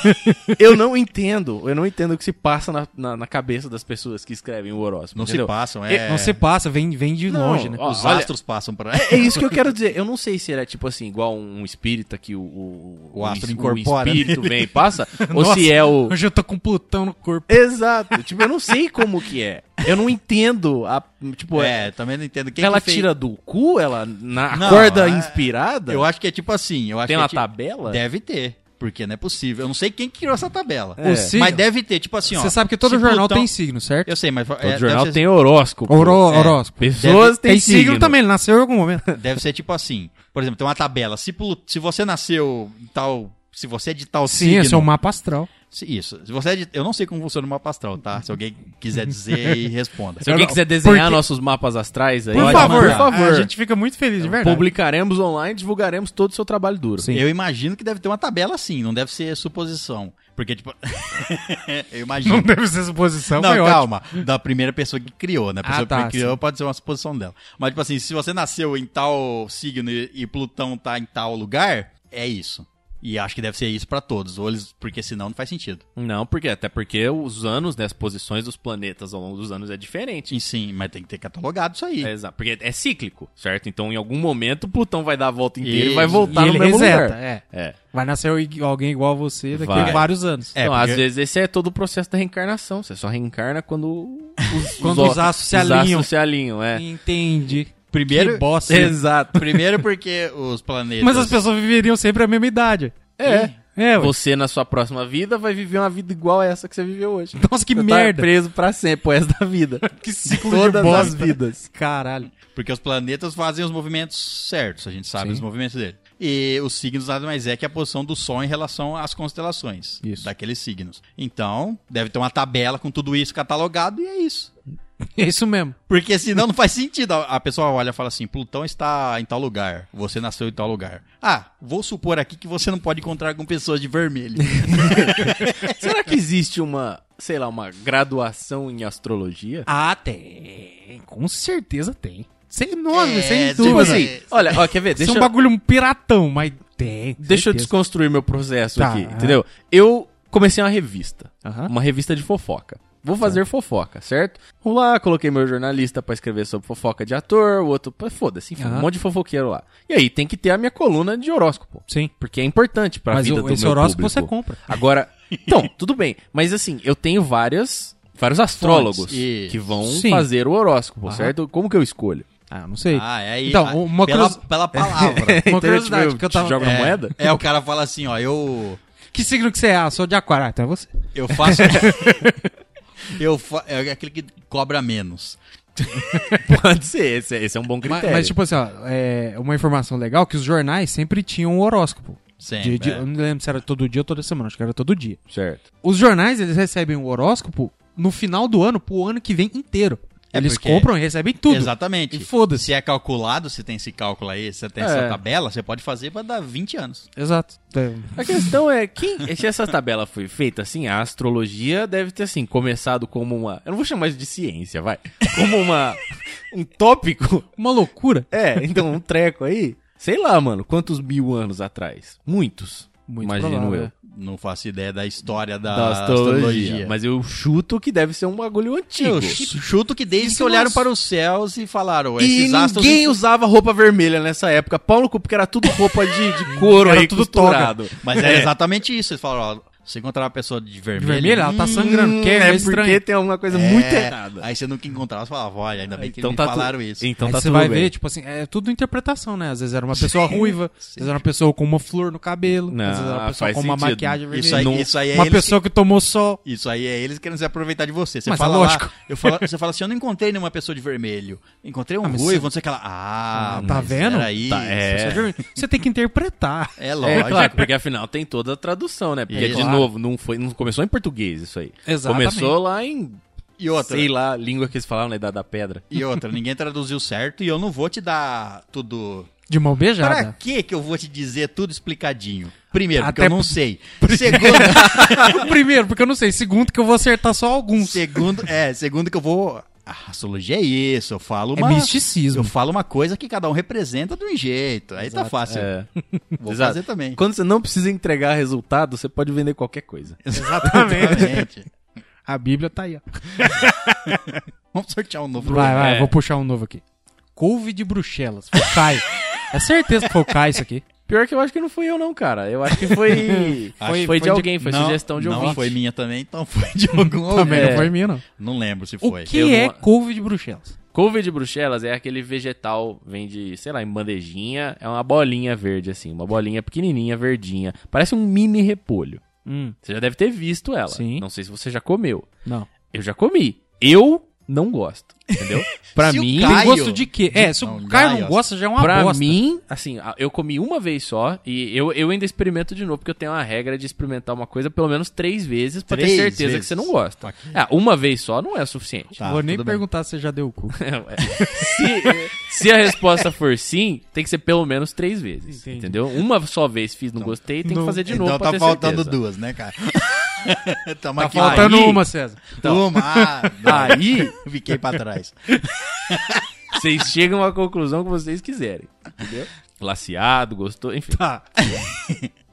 eu não entendo. Eu não entendo o que se passa na, na, na cabeça das pessoas que escrevem o horóscopo. Não entendeu? se passam, é... Não se passa, vem, vem de Não, longe, né? ó, Os olha- astros passam pra... É isso que eu quero dizer. Eu não sei se ele é tipo assim, igual um espírita que o, o, O astro es- incorpora espírito nele. vem e passa, ou Nossa, se é o. Hoje eu tô com Plutão no corpo. Exato. Tipo, eu não sei como que é. Eu não entendo. A, tipo, é. É, também não entendo. Quem ela que fez- tira do cu? Ela na Não, acorda é- inspirada? Eu acho que é tipo assim. Eu acho Tem que é uma tipo- tabela? Deve ter. Porque não é possível. Eu não sei quem criou essa tabela. É. Signo- Mas deve ter, tipo assim, ó. Você sabe que todo jornal Plutão- tem signo, certo? Eu sei, mas... Todo é, jornal ser- tem horóscopo. Oro- É. horóscopo. Pessoas têm Tem signo, signo também, ele nasceu em algum momento. Deve ser tipo assim. Por exemplo, tem uma tabela. Se, se você nasceu em tal. Se você é de tal Sim, signo. esse é o mapa astral. Se- Isso. Você é de, eu não sei como funciona o mapa astral, tá? Se alguém quiser dizer aí, responda. Se alguém quiser desenhar porque- nossos mapas astrais aí, Por Pode favor, por favor. A gente fica muito feliz, de verdade. Publicaremos online, divulgaremos todo o seu trabalho duro. Sim. Eu imagino que deve ter uma tabela assim, não deve ser suposição. Porque, tipo. eu imagino. Não deve ser suposição, Não, foi ótimo. calma. Da primeira pessoa que criou, né? A pessoa Ah, tá, que criou pode ser uma suposição dela. Mas, tipo assim, se você nasceu em tal signo e, e Plutão tá em tal lugar, é isso. E acho que deve ser isso pra todos. Ou eles, porque senão não faz sentido. Não, porque até porque os anos, né, as posições dos planetas ao longo dos anos é diferente. Sim, sim, mas tem que ter catalogado isso aí. É, exato, porque é cíclico, certo? Então, em algum momento, Plutão vai dar a volta inteira e, E- vai voltar e no ele mesmo reseta, lugar. é. É. Vai nascer alguém igual a você daqui Vai. a vários anos. É, então, porque- às vezes esse é todo o processo da reencarnação. Você só reencarna quando os, Quando os os astros se os alinham. astros se alinham, é. Entendi. Primeiro, Que bosta. Exato. primeiro porque os planetas. Mas as pessoas viveriam sempre a mesma idade. É. É, ué. Você, na sua próxima vida, vai viver uma vida igual a essa que você viveu hoje. Nossa, que Você merda. Tá preso pra sempre, pro resto da vida. Que ciclo Todas de bosta. as vidas. Caralho. Porque os planetas fazem os movimentos certos, a gente sabe Sim. os movimentos dele. E os signos nada mais é que a posição do Sol em relação às constelações Isso. daqueles signos. Então, deve ter uma tabela com tudo isso catalogado e é isso. É isso mesmo. Porque senão não faz sentido. A pessoa olha e fala assim: Plutão está em tal lugar, você nasceu em tal lugar. Ah, vou supor aqui que você não pode encontrar com pessoas de vermelho. Será que existe uma, sei lá, uma graduação em astrologia? Ah, tem. Com certeza tem. Sem, nossa, É, sem tipo dúvida. assim, Assim, olha, ó, quer ver? Isso Deixa, é um bagulho piratão, mas tem. deixa eu certeza. desconstruir meu processo Tá, aqui, entendeu? Eu comecei uma revista, Aham. uma revista de fofoca. Vou fazer fofoca, certo? Vou lá, coloquei meu jornalista pra escrever sobre fofoca de ator, o outro, foda-se, enfim, um Aham. monte de fofoqueiro lá. E aí tem que ter a minha coluna de horóscopo, Sim. porque é importante pra Mas vida o, do esse meu horóscopo público. você compra. Agora, então, tudo bem, mas assim, eu tenho várias, vários astrólogos isso. que vão Sim. fazer o horóscopo, Aham. certo? Como que eu escolho? Ah, não sei. Ah, é aí. Então, ah, uma pela, pela palavra. Uma Então, curiosidade tipo, que eu tava... joga é, moeda? É, o cara fala assim, ó, eu. Que signo que você é? Ah, sou de aquário. Ah, então é você. Eu faço. eu fa... É aquele que cobra menos. Pode ser, esse, esse é um bom Mas, critério. mas, tipo assim, ó, é uma informação legal que os jornais sempre tinham um horóscopo. Sempre. De- de- é. Eu não lembro se era todo dia ou toda semana, acho que era todo dia. Certo. Os jornais, eles recebem o horóscopo no final do ano, pro ano que vem inteiro. É Eles porque- compram e recebem tudo. Exatamente. E foda-se. Se é calculado, se tem esse cálculo aí, se tem É. essa tabela, você pode fazer pra dar 20 anos. Exato. É. A questão é, quem, se essa tabela foi feita assim, a astrologia deve ter assim, começado como uma. Eu não vou chamar isso de ciência, vai. Como uma. um tópico. Uma loucura. É, então um treco aí. Sei lá, mano, quantos mil anos atrás? Muitos. Muito imagino provável, eu. Não faço ideia da história da, Da astrologia. astrologia. Mas eu chuto que deve ser um bagulho antigo. eu chu- chuto que desde Isso que olharam nós- para os céus e falaram, E esses astros... ninguém usava roupa vermelha nessa época. Paulo Cu, porque era tudo roupa de, de couro Era aí, tudo costurado. Mas é exatamente isso. Eles falaram, ó, se encontrar uma pessoa de De vermelho... vermelho, ela tá hum, sangrando. Que é, é porque estranho. tem alguma coisa é, muito errada. Aí você nunca encontrava, você falava, olha, ainda bem que então me tá falaram tu- isso. Então Aí tá você tudo vai bem. ver, tipo assim, é tudo interpretação, né? Às vezes era uma pessoa ruiva, às vezes era uma pessoa com uma flor no cabelo, Não, às vezes era uma pessoa com uma sentido. maquiagem vermelha. Isso aí, Não- isso aí é uma eles pessoa que tomou sol. que- Isso aí é eles querendo se aproveitar de você. Você Mas fala é lá, lógico. eu falo, você fala assim, eu não encontrei nenhuma pessoa de vermelho. Encontrei um Ah, ruivo, você- não sei o que lá. Ah, tá vendo? Era isso. Tá, é. Vermelho. Você tem que interpretar. É É, lógico. claro, porque afinal tem toda a tradução, né? Porque, Isso. de. Novo, não, foi, não começou em português isso aí. Exatamente. Começou lá em, E outra, sei lá, língua que eles falavam na Idade da Pedra. e outra, ninguém traduziu certo e eu não vou te dar tudo. De mão Pra beijada. que que eu vou te dizer tudo explicadinho? Primeiro, porque Até eu não por- sei. Segundo, Primeiro, porque eu não sei. Segundo, que eu vou acertar só alguns. segundo, é, segundo que eu vou. A astrologia é isso, eu falo É uma. misticismo. eu falo uma coisa que cada um representa de um jeito. Aí tá Exato. fácil. É. Vou Exato. fazer também. Quando você não precisa entregar resultado, você pode vender qualquer coisa. Exatamente. A Bíblia tá aí, ó. Vamos sortear um novo. Vai, vai, É. vou puxar um novo aqui. Couve de Bruxelas. Caio. É certeza que Caio isso aqui. Pior que eu acho que não fui eu, não, cara. Eu acho que foi. Acho foi, foi de foi de- alguém, foi não, sugestão de Não ouvinte. foi minha também, então foi de algum Também É. não foi minha, não. Não lembro se O foi. que Eu é não- couve de Bruxelas? Couve de Bruxelas é aquele vegetal, vem de, sei lá, em bandejinha. É uma bolinha verde, assim. Uma bolinha pequenininha, verdinha. Parece um mini repolho. Hum, Você já deve ter visto ela. Sim. Não sei se você já comeu. não. Eu já comi. Eu não gosto. Entendeu? Pra Se o mim. Caio- Tem gosto de quê? É, se Não, o Caio não gosta, já é uma Pra bosta. mim, assim, eu comi uma vez só e eu, eu ainda experimento de novo, porque eu tenho uma regra de experimentar uma coisa pelo menos três vezes pra ter Três certeza vezes? que você não gosta. É, uma vez só não é suficiente. Tá, Vou nem tudo bem. perguntar se você já deu o cu. se, se a resposta for sim, tem que ser pelo menos três vezes. Entendi. Entendeu? Uma só vez fiz, não gostei, tem que fazer de então novo pra tá ter faltando certeza. duas, né, cara? Tamo Tá aqui, faltando aí- uma, César. ó. Uma. Ah. Aí, Fiquei pra trás. vocês chegam à conclusão que vocês quiserem. Entendeu? Glaciado, gostou, enfim. Tá.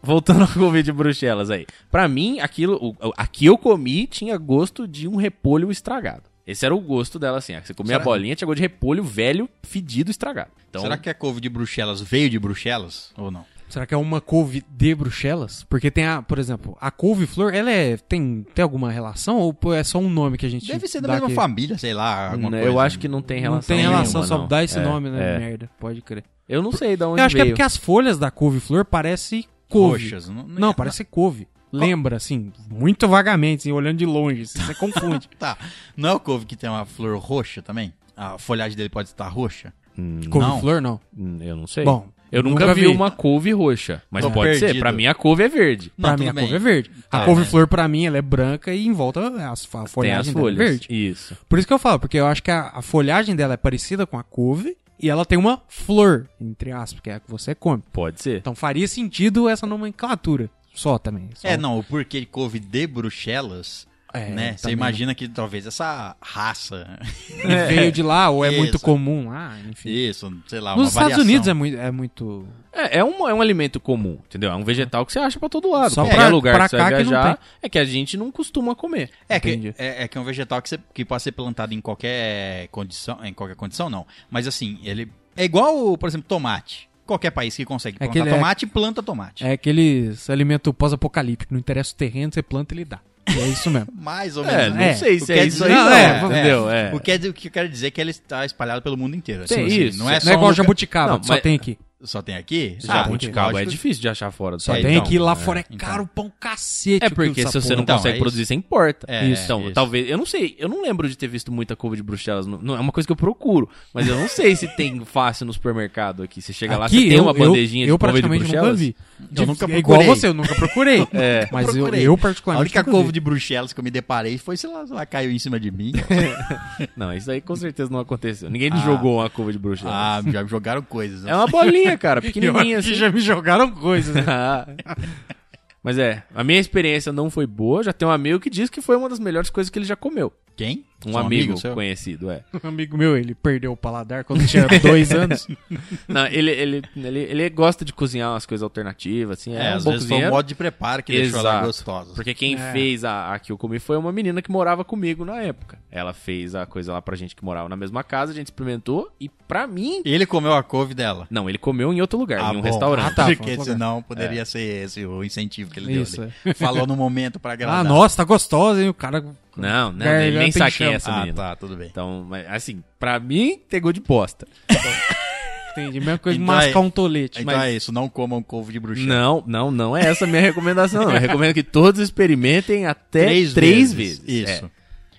Voltando ao couve de Bruxelas aí. Pra mim, aquilo, o, o- a que eu comi tinha gosto de um repolho estragado. Esse era o gosto dela, assim. Você comia Será? a bolinha, tinha gosto de repolho velho, fedido, estragado. Então, Será que a couve de Bruxelas veio de Bruxelas ou não? Será que é uma couve de Bruxelas? Porque tem a, por exemplo, a couve-flor, ela é, tem, tem alguma relação ou é só um nome que a gente Deve ser da mesma aqui? família, sei lá. Alguma Né, coisa. eu acho que não tem Não relação tem relação, nenhuma, só não. dá esse É, nome, né? é. Merda, pode crer. Eu não sei de onde Eu acho que é veio. porque as folhas da couve-flor parecem couve. Roxas. Não, Não, parece couve. Lembra, assim, muito vagamente, assim, olhando de longe, assim, você confunde. Tá. Não é o couve que tem uma flor roxa também? A folhagem dele pode estar roxa? Hum, Couve-flor, não. hum, eu não sei. Bom, eu nunca, nunca vi, vi. uma couve roxa. Mas Tô pode ser. perdido. Pra mim, a couve é verde. Não, Pra mim, a bem. couve é verde. Tá, a couve-flor, pra mim, ela é branca e em volta as, a Tem as folhagem dela é folhas. verde. Isso. Por isso que eu falo, porque eu acho que a, a folhagem dela é parecida com a couve e ela tem uma flor, entre aspas, que é a que você come. Pode ser. Então faria sentido essa nomenclatura. Só também. Só- É, não, o porquê de couve de Bruxelas, É, né? Você imagina que talvez essa raça, E veio de lá, ou é Isso. muito comum lá, enfim. isso, sei lá, Nos uma Estados variação. Unidos é muito, é muito. É, é um, é um alimento comum, entendeu? É um vegetal que você acha pra todo lado. Só pra- lugar pra que você vai cá que não viajar, tem. é que a gente não costuma comer. É que, Entendi. é, é que é um vegetal que, você- que pode ser plantado em qualquer condição, em qualquer condição não, mas assim, ele é igual, por exemplo, tomate. Qualquer país que consegue É plantar que ele é- tomate, planta tomate. É aqueles alimento pós-apocalíptico. Não interessa o terreno, você planta, ele dá. E é isso mesmo. Mais ou É, menos. não É, sei o se que é quer isso aí, Não, não, é, entendeu? É. O, que, é- o que eu quero dizer é que ele está espalhado pelo mundo inteiro. Tem assim, isso. Não é Não só é igual um jabuticaba, Não, que só tem aqui. Só tem aqui? Já Ah, Jabuticaba é difícil de achar fora do Só tem então, aqui lá é, fora é então. caro pra um cacete. É porque se você não. Então, consegue é produzir, você importa. É, então, isso. talvez. Eu não sei, eu não lembro de ter visto muita couve de Bruxelas. Não, não é uma coisa que eu procuro. Mas eu não sei se tem fácil no supermercado aqui. Você chega lá, Aqui, você tem eu, uma bandejinha eu, eu de couve de praticamente nunca Bruxelas. vi. Eu nunca é igual procurei. você, eu nunca procurei. É. Mas eu, Procurei. eu A particularmente única nunca couve de Bruxelas que eu me deparei foi, sei lá, sei lá caiu em cima de mim. Não, isso aí com certeza não aconteceu. Ninguém me Ah. jogou uma couve de Bruxelas. ah, já me jogaram coisas. É uma bolinha, cara, Eu pequenininha acho que assim. já me jogaram coisas. né? Mas é, a minha experiência não foi boa. Já tem um amigo que diz que foi uma das melhores coisas que ele já comeu. Quem? Um Seu amigo, seu? conhecido, é. Um amigo meu, ele perdeu o paladar quando tinha dois anos. Não, ele, ele, ele, ele gosta de cozinhar umas coisas alternativas, assim. É, É, um às bom vezes foi o modo de preparo que deixou ela Exato. gostosa. Porque quem É. fez a, a que eu comi foi uma menina que morava comigo na época. Ela fez a coisa lá pra gente que morava na mesma casa, a gente experimentou e pra mim. Ele comeu a couve dela. Não, ele comeu em outro lugar, Ah, em um bom. restaurante. Ah, tá. Porque um senão poderia ser esse o incentivo que ele Isso, deu ali. Falou no momento pra agradar. ah, nossa, tá gostosa, hein? O cara. Não, não, ele nem em sabe quem é chão. essa Ah, menina. tá, tudo bem. Então, mas, assim, pra mim, pegou de bosta. Entendi. Mesma coisa de Então mascar é- um tolete. Então mas- é isso, não comam couve de Bruxelas. Não, não, não é essa a minha recomendação. não. Eu recomendo que todos experimentem até três, Três vezes. vezes. Isso. É.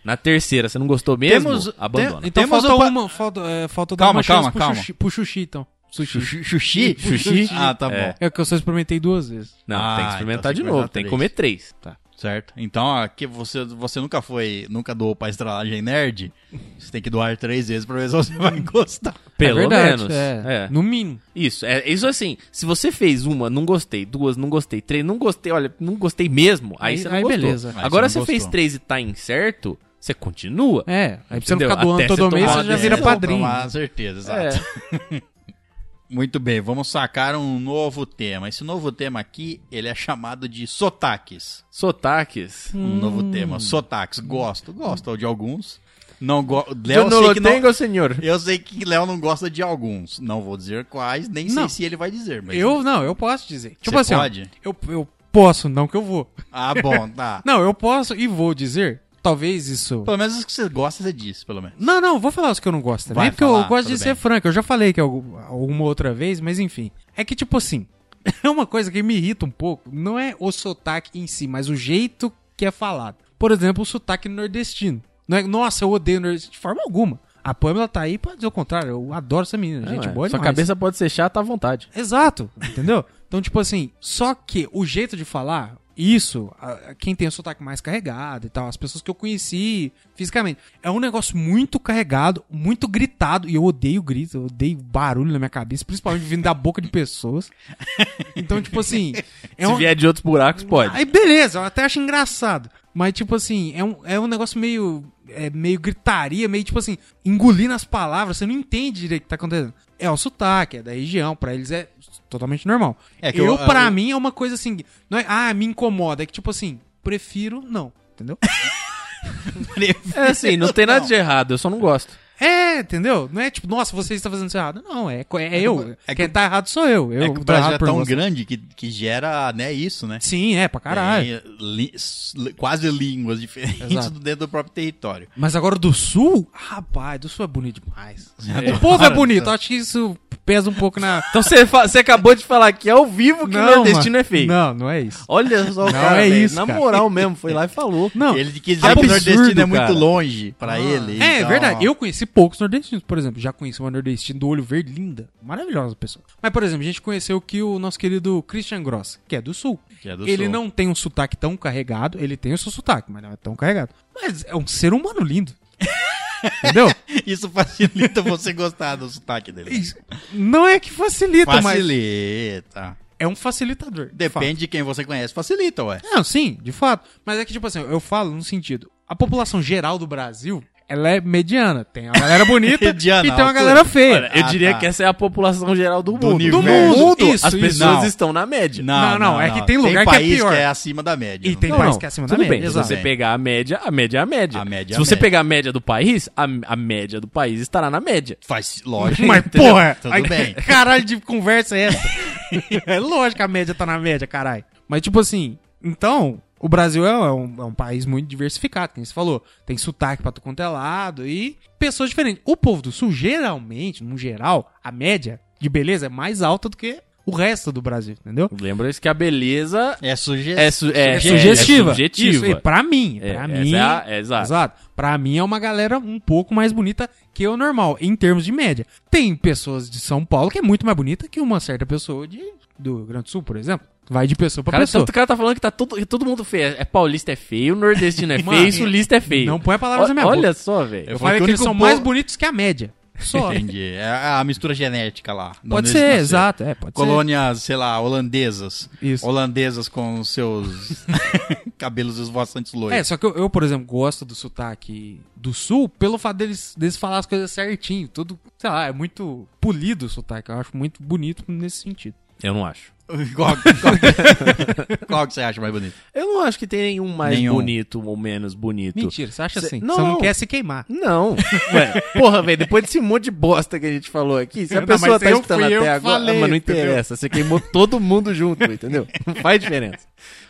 Na terceira, você não gostou mesmo? Temos- Abandona. tem- Então Temos falta um pa- uma. Falta, é, falta dar Calma, uma calma, calma. Xuxi, pro Xuxi, então. Sushi. Xuxi? Xuxi? Ah, tá bom. É. É que eu só experimentei duas vezes. Não, Ah, tem que experimentar então de novo. Tem que comer três. Tá. Certo. Então, aqui você, você nunca foi, nunca doou pra estralagem nerd. Você tem que doar três vezes pra ver se você vai gostar. Pelo é verdade, menos. É. É. No mínimo. Isso, é isso assim. Se você fez uma, não gostei, duas, não gostei, três, não gostei, olha, não gostei mesmo, aí, Aí- você não aí gostou. beleza. Aí Agora você você fez três e tá incerto, você continua. É. Aí pra você não ficar doando Até todo mês, você já vira padrinho. Com certeza, exato. É. Muito bem, vamos sacar um novo tema. Esse novo tema aqui, ele é chamado de sotaques. Sotaques. Um novo tema, sotaques. Gosto, gosto de alguns. Não go... Eu Léo, não sei que não... tenho, senhor. Eu sei que Léo não gosta de alguns. Não vou dizer quais, nem Não. sei se ele vai dizer. Mas Eu não, eu posso dizer. Tipo Você assim, ó, pode? eu, eu posso, não que eu vou. Ah, bom, tá. Não, eu posso e vou dizer. Talvez isso. Pelo menos os que você gosta, você disse, pelo menos. Não, não, vou falar os que eu não gosto Vai porque falar, eu gosto de tudo ser bem. franco. Eu já falei que algum- alguma outra vez, mas enfim. É que, tipo assim, é uma coisa que me irrita um pouco. Não é o sotaque em si, mas o jeito que é falado. Por exemplo, o sotaque nordestino. Não é, nossa, eu odeio nordestino de forma alguma. A Pamela tá aí pra dizer o contrário. Eu adoro essa menina, gente é. boa Sua demais. cabeça pode ser chata à vontade. Exato, entendeu? Então, tipo assim, só que o jeito de falar, isso, quem tem o sotaque mais carregado e tal, as pessoas que eu conheci fisicamente, é um negócio muito carregado, muito gritado, e eu odeio grito, eu odeio barulho na minha cabeça, principalmente vindo da boca de pessoas. Então, tipo assim, é Se um... vier de outros buracos, pode. Aí beleza, eu até acho engraçado. Mas, tipo assim, é um, é um negócio meio. É meio gritaria, meio tipo assim, engolindo as palavras, você não entende direito o que tá acontecendo. É o sotaque, é da região, pra eles é totalmente normal. É que eu, eu- pra eu- mim, é uma coisa assim. Não é, ah, me incomoda. É que, tipo assim, prefiro não. Entendeu? É assim, não tem nada de errado, eu só não gosto. É, entendeu? Não é tipo, nossa, você está fazendo isso errado. Não, é, é eu. é que Quem tá errado sou eu. Eu É que o Brasil é tão você. grande que, que gera, né, isso, né? Sim, é, pra caralho. Tem li- quase línguas diferentes Exato. dentro do próprio território. Mas agora do sul, rapaz, do sul é bonito demais. É. O povo é bonito, acho que isso pesa um pouco na. Então você, acabou de falar aqui ao vivo que o nordestino é feio. Não, não é isso. Olha só o Não, cara, é isso, Na cara. moral mesmo, foi lá e falou. Não. Ele que já que o absurdo, nordestino é muito cara. longe pra ele. É, é então- verdade. Eu conheci poucos nordestinos, por exemplo. Já conheci uma nordestina do olho verde, linda. Maravilhosa pessoa. Mas, por exemplo, a gente conheceu aqui o nosso querido Christian Gross, que é do sul. Que é do ele sul. não tem um sotaque tão carregado. Ele tem o seu sotaque, mas não é tão carregado. Mas é um ser humano lindo. Entendeu? Isso facilita você gostar do sotaque dele. Isso não é que facilita, mas Facilita. é um facilitador. de fato. Depende de quem você conhece, facilita, ué. Não, sim, de fato. Mas é que, tipo assim, eu falo no sentido: a população geral do Brasil, ela é mediana. Tem a galera bonita Mediana, e tem uma galera feia. Olha, eu Ah, diria tá. que essa é a população geral do, Do mundo. Do mundo, As isso, pessoas isso. Não. estão na média. Não, não, é que tem lugar que é país pior. que é acima da média. E não tem tem? país que é acima da Tudo média, bem, se você pegar a média, a média é a média. A média é se você média. pegar a média do país, a, a média do país estará na média. Faz, lógico. Mas, entendeu? porra, Tudo aí- bem. Caralho de conversa é essa? é lógico que a média tá na média, caralho. Mas, tipo assim, então, o Brasil é um, é um país muito diversificado, como você falou. Tem sotaque pra tu quanto é lado e pessoas diferentes. O povo do Sul, geralmente, no geral, a média, de beleza é mais alta do que o resto do Brasil, entendeu? Lembra isso que a beleza É sujeito. é, su- é, É sugestiva. É subjetiva. Isso, e pra mim, É, pra mim, é a- é exato. exato. Pra mim é uma galera um pouco mais bonita que o normal, em termos de média. Tem pessoas de São Paulo que é muito mais bonita que uma certa pessoa de, do Rio Grande do Sul, por exemplo. Vai de pessoa pra Cara, pessoa. tanto o cara tá falando que tá todo, que todo mundo feio. É paulista é feio, nordestino é Mano, feio, sulista é feio. não põe palavras na minha Olha boca. só, velho. Eu Eu falei falo que que eles são mais bonitos que a média. Só. Entendi. É a mistura genética lá. de pode ser, exato. É, pode Colônias, sei lá, holandesas. Isso. Holandesas com seus cabelos esvoaçantes ser. É, loiros. só que eu, eu, por exemplo, gosto do sotaque do sul pelo fato deles, deles falar as coisas certinho. Tudo, sei lá, é muito polido o sotaque. Eu acho muito bonito nesse sentido. Eu não acho. Qual, qual- qual que você acha mais bonito? Eu não acho que tem nenhum mais Nenhum. bonito ou menos bonito. Mentira, você acha Cê- assim? não, você não quer se queimar. Não. Ué, porra, velho, depois desse monte de bosta que a gente falou aqui, se a Não, pessoa tá escutando até agora, falei, ah, mas não entendeu? interessa, você queimou todo mundo junto, entendeu? Não faz diferença.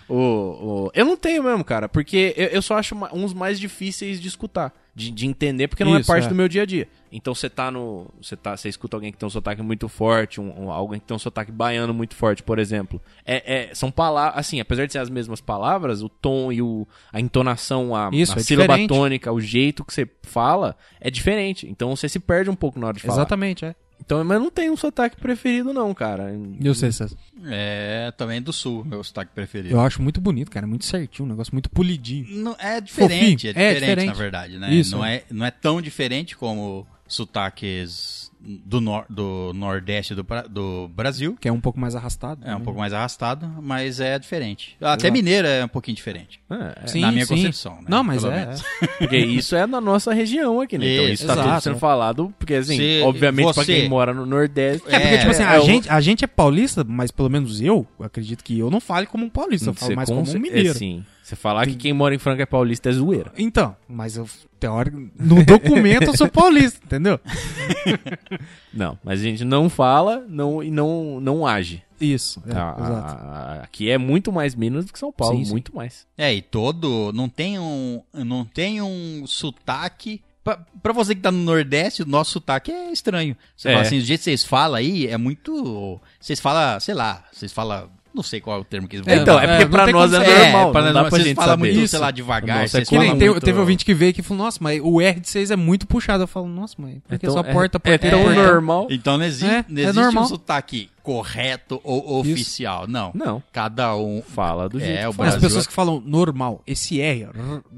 O, o- eu não tenho mesmo, cara, porque eu, eu só acho uns mais difíceis de escutar, de, de entender, porque não é Isso, parte é. do meu dia a dia. Então você tá no. Você tá, escuta alguém que tem um sotaque muito forte, um, um- alguém que tem um sotaque baiano muito forte, por exemplo. É, é- são palavras. Assim, apesar de ser as mesmas palavras, o tom e o, a entonação, a, Isso, a é sílaba diferente. tônica, o jeito que você fala é diferente. Então você se perde um pouco na hora de falar. Exatamente, é. Então, mas não tem um sotaque preferido, não, cara. E você, César? É, também do sul, meu sotaque preferido. Eu acho muito bonito, cara. é Muito certinho, um negócio muito polidinho. Não, é diferente, é É diferente, diferente. na verdade, né? Isso. Não, é, não é tão diferente como sotaques do, nor do nordeste do, do Brasil. Que é um pouco mais arrastado. É um né? pouco mais arrastado, mas é diferente. Até Exato. mineiro é um pouquinho diferente. É, Sim, na minha sim. concepção, né? Não, mas Pelo é. menos. é. porque isso é na nossa região aqui, né? Então isso tá Exato. tudo sendo falado, porque assim, Se obviamente pra você- quem mora no Nordeste... É, porque, É, tipo assim, é, a, o- gente, a gente é paulista, mas pelo menos eu, acredito que eu não fale como um paulista, eu falo mais com como um mineiro. É, sim. Você falar que quem mora em Franca é paulista é zoeira. Então, mas eu, teórico, no documento eu sou paulista, entendeu? Não, mas a gente não fala não, e não, não age. Isso, é, A- a- exato. a- aqui é muito mais Minas do que São Paulo, Sim, sim. muito mais. É, e todo. Não tem um. Não tem um sotaque. Pra, pra você que tá no Nordeste, o nosso sotaque é estranho. Você É. fala assim, do jeito que vocês falam aí, é muito. Vocês falam, sei lá, vocês falam. Não sei qual é o termo que eles vão então, é porque não pra nós como é normal, pra não nós, dá pra vocês gente falam saber. muito, Isso. sei lá, devagar. Nossa, é Vocês Que nem falam teve, muito... teve ouvinte que veio aqui e falou, nossa, mas o R de 6 é muito puxado. Eu falo, nossa, mãe, por que Então, só porta, é, é porta, tão porta? normal. Então não existe, É, não é existe normal. um sotaque correto ou oficial. Não. Não, Cada um. fala do É, jeito o que fala. As pessoas é- que falam normal, esse R, r-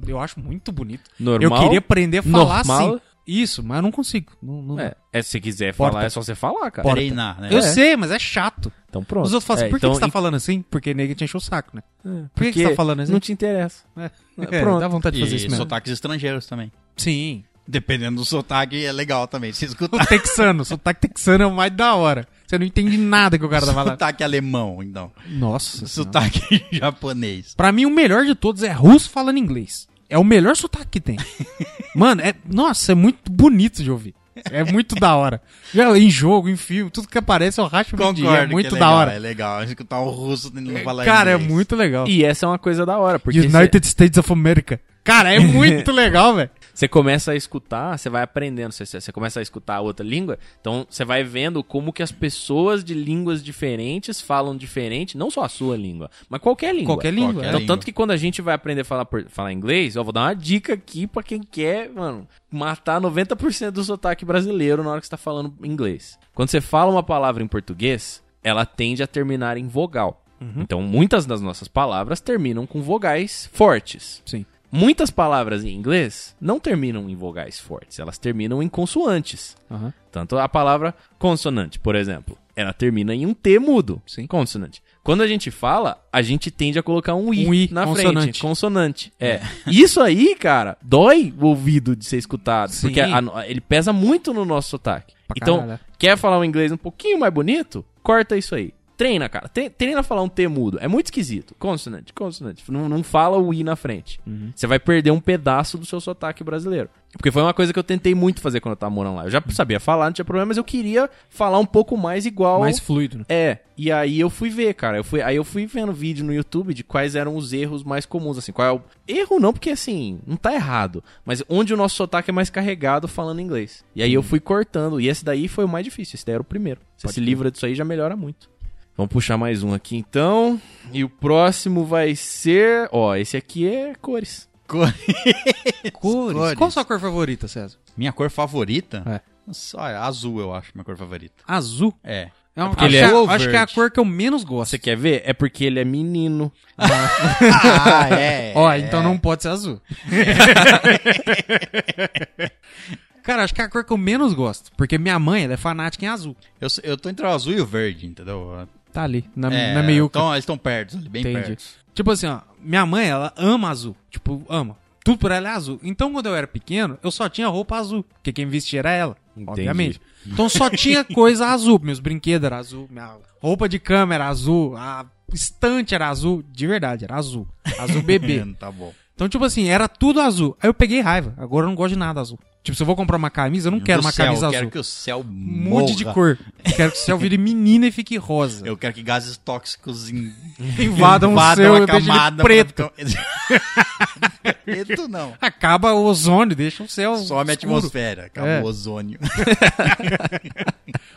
eu acho muito bonito. Normal, Eu queria aprender a falar normal. assim. Isso, mas eu não consigo. Não, não- É, é, se quiser Porta. falar, é só você falar, cara. Porta. Treinar, né? Eu É. sei, mas é chato. Então pronto. Os outros falam assim, É, por que, então, que você tá falando assim? Porque nego te encheu o saco, né? É, Por que, você tá falando assim? Não te interessa. É, pronto. dá vontade de fazer isso E mesmo. sotaques estrangeiros também. Sim. Dependendo do sotaque, é legal também. Se O escutar texano, o sotaque texano é o mais da hora. Você não entende nada que o cara tá falando. sotaque alemão, então. Nossa. Senhora. Sotaque japonês. Pra mim, o melhor de todos é russo falando inglês. É o melhor sotaque que tem. Mano, é. Nossa, é muito bonito de ouvir. É muito da hora. Já em jogo, em filme, tudo que aparece eu racho o Concordo dia. É que muito é da legal, hora. É legal. Escutar um russo não falar Cara, é inglês. muito legal. E essa é uma coisa da hora, porque United States of America. Cara, é muito legal, velho. Você começa a escutar, você vai aprendendo, você, você começa a escutar outra língua, então você vai vendo como que as pessoas de línguas diferentes falam diferente, não só a sua língua, mas qualquer língua. Qualquer língua. Qualquer é. Então, língua. tanto que quando a gente vai aprender a falar, por- falar inglês, eu vou dar uma dica aqui pra quem quer, mano, matar 90% do sotaque brasileiro na hora que você tá falando inglês. Quando você fala uma palavra em português, ela tende a terminar em vogal. Então, muitas das nossas palavras terminam com vogais fortes. Sim. Muitas palavras em inglês não terminam em vogais fortes, elas terminam em consoantes. Aham. Tanto a palavra consonante, por exemplo, ela termina em um T mudo. Sim. Consonante. Quando a gente fala, a gente tende a colocar um I, Um I, na consonante. frente. Consonante. É. Isso aí, cara, dói o ouvido de ser escutado. Sim. Porque a- ele pesa muito no nosso sotaque. Pra então, caralho. quer falar um inglês um pouquinho mais bonito? Corta isso aí. Treina, cara. Tre- Treina a falar um T mudo. É muito esquisito. Consonant, consonant. Não, não fala o I na frente. Você vai perder um pedaço do seu sotaque brasileiro. Porque foi uma coisa que eu tentei muito fazer quando eu tava morando lá. Eu já sabia falar, não tinha problema, mas eu queria falar um pouco mais igual. Mais fluido, né? É, e aí eu fui ver, cara. Eu fui, aí eu fui vendo vídeo no YouTube de quais eram os erros mais comuns, assim. Qual é o... Erro não, porque assim, não tá errado. Mas onde o nosso sotaque é mais carregado falando inglês. E aí eu fui cortando. E esse daí foi o mais difícil. Esse daí era o primeiro. Você se livra disso aí já melhora muito. Vamos puxar mais um aqui então. E o próximo vai ser. Ó, esse aqui é cores. Cor- Cores. Cores. Qual a sua cor favorita, César? Minha cor favorita? É. Nossa, olha, azul eu acho minha cor favorita. Azul. É. É uma, acho, é- é- acho que é a cor que eu menos gosto. Você quer ver? É porque ele é menino. ah, é. Ó, é. então não pode ser azul. Cara, acho que é a cor que eu menos gosto. Porque minha mãe, ela é fanática em azul. Eu, eu tô entre o azul e o verde, entendeu? Tá ali, na, é, na meiuca. Então, eles estão perto, ali, bem Entendi. perto. Tipo assim, ó, minha mãe, ela ama azul. Tipo, ama. Tudo por ela é azul. Então, quando eu era pequeno, eu só tinha roupa azul. Porque quem vestia era ela, Entendi. obviamente. Então só tinha coisa azul. Meus brinquedos eram azul, minha roupa de cama era azul, a estante era azul. De verdade, era azul. Azul bebê. tá bom. Então, tipo assim, era tudo azul. Aí eu peguei raiva. Agora eu não gosto de nada azul. Tipo, se eu vou comprar uma camisa, eu não quero Do uma céu, camisa eu azul. quero que o céu Mude de morra. cor. Quero que o céu vire menina e fique rosa. Eu quero que gases tóxicos in... Invadam o céu a e deixem ele preto. pra- preto não. Acaba o ozônio, deixa o céu Some a atmosfera, acabou É. o ozônio.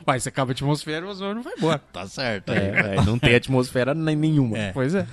Uai, você acaba a atmosfera, o ozônio vai embora. tá certo. É, é, não tem atmosfera nem- nenhuma. É. Pois é.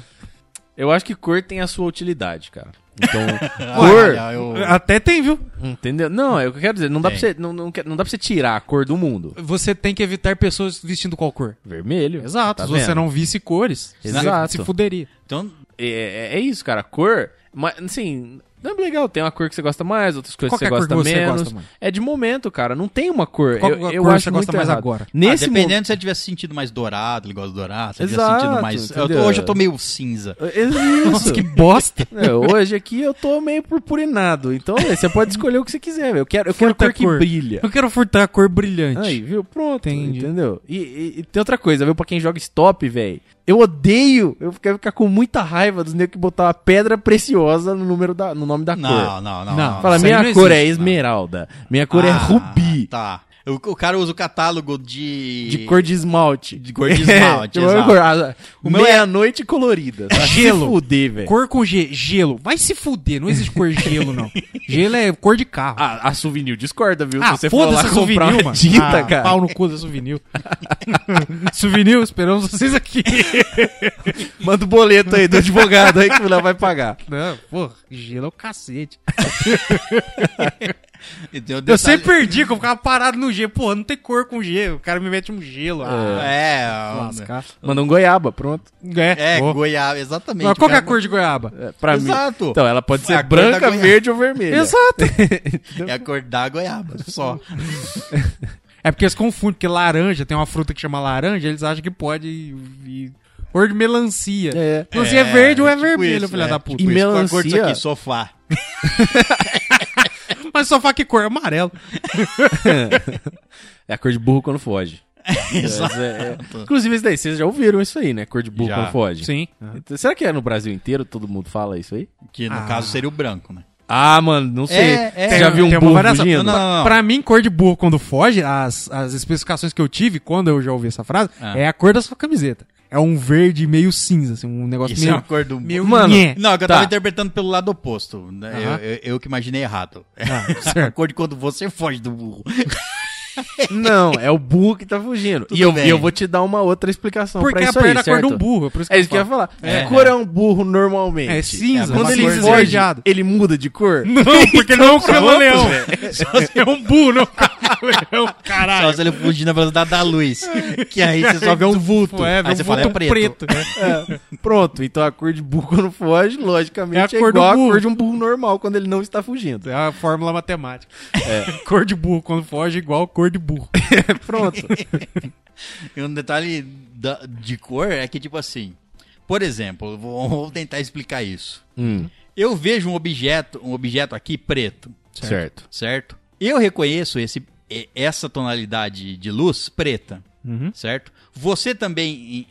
Eu acho que cor tem a sua utilidade, cara. Então, Olha, cor. eu- Até tem, viu? Entendeu? Não, é o que eu quero dizer. Não dá, pra você, não, não, não dá pra você tirar a cor do mundo. Você tem que evitar pessoas vestindo qual cor? Vermelho. Exato. Tá Se você vendo? não visse cores, Exato. você se fuderia. Então, É, é isso, cara. Cor. Mas, assim, não é legal. Tem uma cor que você gosta mais, outras coisas que você é a cor gosta que você menos. gosta mais? É de momento, cara. Não tem uma cor. Qual eu, a eu cor acho você gosta mais errado. agora? Nesse ah, mo- dependendo se você tiver sentindo mais dourado, ele gosta de dourado, se você Exato, sentindo mais... Eu tô- hoje eu tô meio cinza. É Isso. Nossa, que bosta. É, hoje aqui eu tô meio purpurinado. Então, é, você pode escolher o que você quiser, velho. Eu quero, eu quero Furta cor a que cor. brilha. Eu quero furtar a cor brilhante. Aí, viu? Pronto. Entendi. Entendeu? E, e- e tem outra coisa, viu? Pra quem joga stop, velho. Eu odeio. Eu quero ficar com muita raiva dos negros que botar uma pedra preciosa no número da, no nome da Não, cor. não, não. Não, não, Fala, minha não cor é existe, esmeralda. Minha cor é Ah, rubi. Tá. O, o cara usa o catálogo de... De cor de esmalte. De cor de esmalte, É, exato. ah, O meu é- Meia-noite colorida. Tá? Gelo. Se fuder, velho. Cor com G, gelo. Vai se fuder, não existe cor gelo, não. Gelo é cor de carro. A, a Souvenir discorda, viu? Ah, Se você for lá comprar souvenir, uma mano. tinta, ah, cara. Pau no cu da souvenir. souvenir, esperamos vocês aqui. Manda o boleto aí do advogado aí que o Léo vai pagar. Não, porra, gelo é o cacete. E Eu sempre perdi, que eu ficava parado no G. Porra, não tem cor com G. O cara me mete um gelo. Ah, É, lascar. Manda um goiaba, pronto. É, é, goiaba, exatamente. Mas qual que é a cor de goiaba? É, pra mim. Exato. Então, ela pode É ser branca, verde ou vermelha. Exato. É a cor da goiaba, só. É porque eles confundem, porque laranja, tem uma fruta que chama laranja, eles acham que pode ir cor de melancia. É. Então, se é verde ou é tipo vermelho, isso, filha é. da puta. E Tipo isso, qual a cor melancia- disso aqui, sofá. Mas só fala que cor? Amarelo. É a cor de burro quando foge. Exato. É, é. Inclusive, isso daí, vocês já ouviram isso aí, né? Cor de burro Já. quando foge. Sim. Então, será que é no Brasil inteiro todo mundo fala isso aí? Que no Ah. caso seria o branco, né? Ah, mano, não sei. É, é. Você já viu um burro variação. fugindo? Não, não, não. Pra mim, cor de burro quando foge, as, as especificações que eu tive quando eu já ouvi essa frase, Ah. é a cor da sua camiseta. É um verde meio cinza, assim, um negócio Isso é meio... a cor do... meio Mano, nhé. Não, é que eu Tá. tava interpretando pelo lado oposto. né? Eu, Aham. eu- eu que imaginei errado. Ah, a certo. cor de quando você foge do burro. Não, é o burro que tá fugindo. Tudo E eu, bem. e eu vou te dar uma outra explicação Porque pra a isso aí, perna é a cor de um burro, é por isso que É isso que eu ia falar. É. Que cor é um burro normalmente? É cinza, É, Quando uma ele foge, esverdeado. ele muda de cor? Não, porque ele não é um Então, camaleão. pronto, É um burro, não é um camaleão, Só caralho. se ele fugir na velocidade da luz. Que aí você só vê um vulto. É, aí vê você um fala, é vulto preto. preto. Pronto, então a cor de burro quando foge, logicamente, É é, a cor do igual a cor de um burro normal quando ele não está fugindo. É a fórmula matemática. Cor de burro quando foge igual cor de burro. Pronto. E um detalhe da- de cor é que, tipo assim, por exemplo, vou, vou tentar explicar isso. Hum, Eu vejo um objeto, um objeto aqui preto, certo. certo? Eu reconheço esse, essa tonalidade de luz preta. Uhum. certo? Você também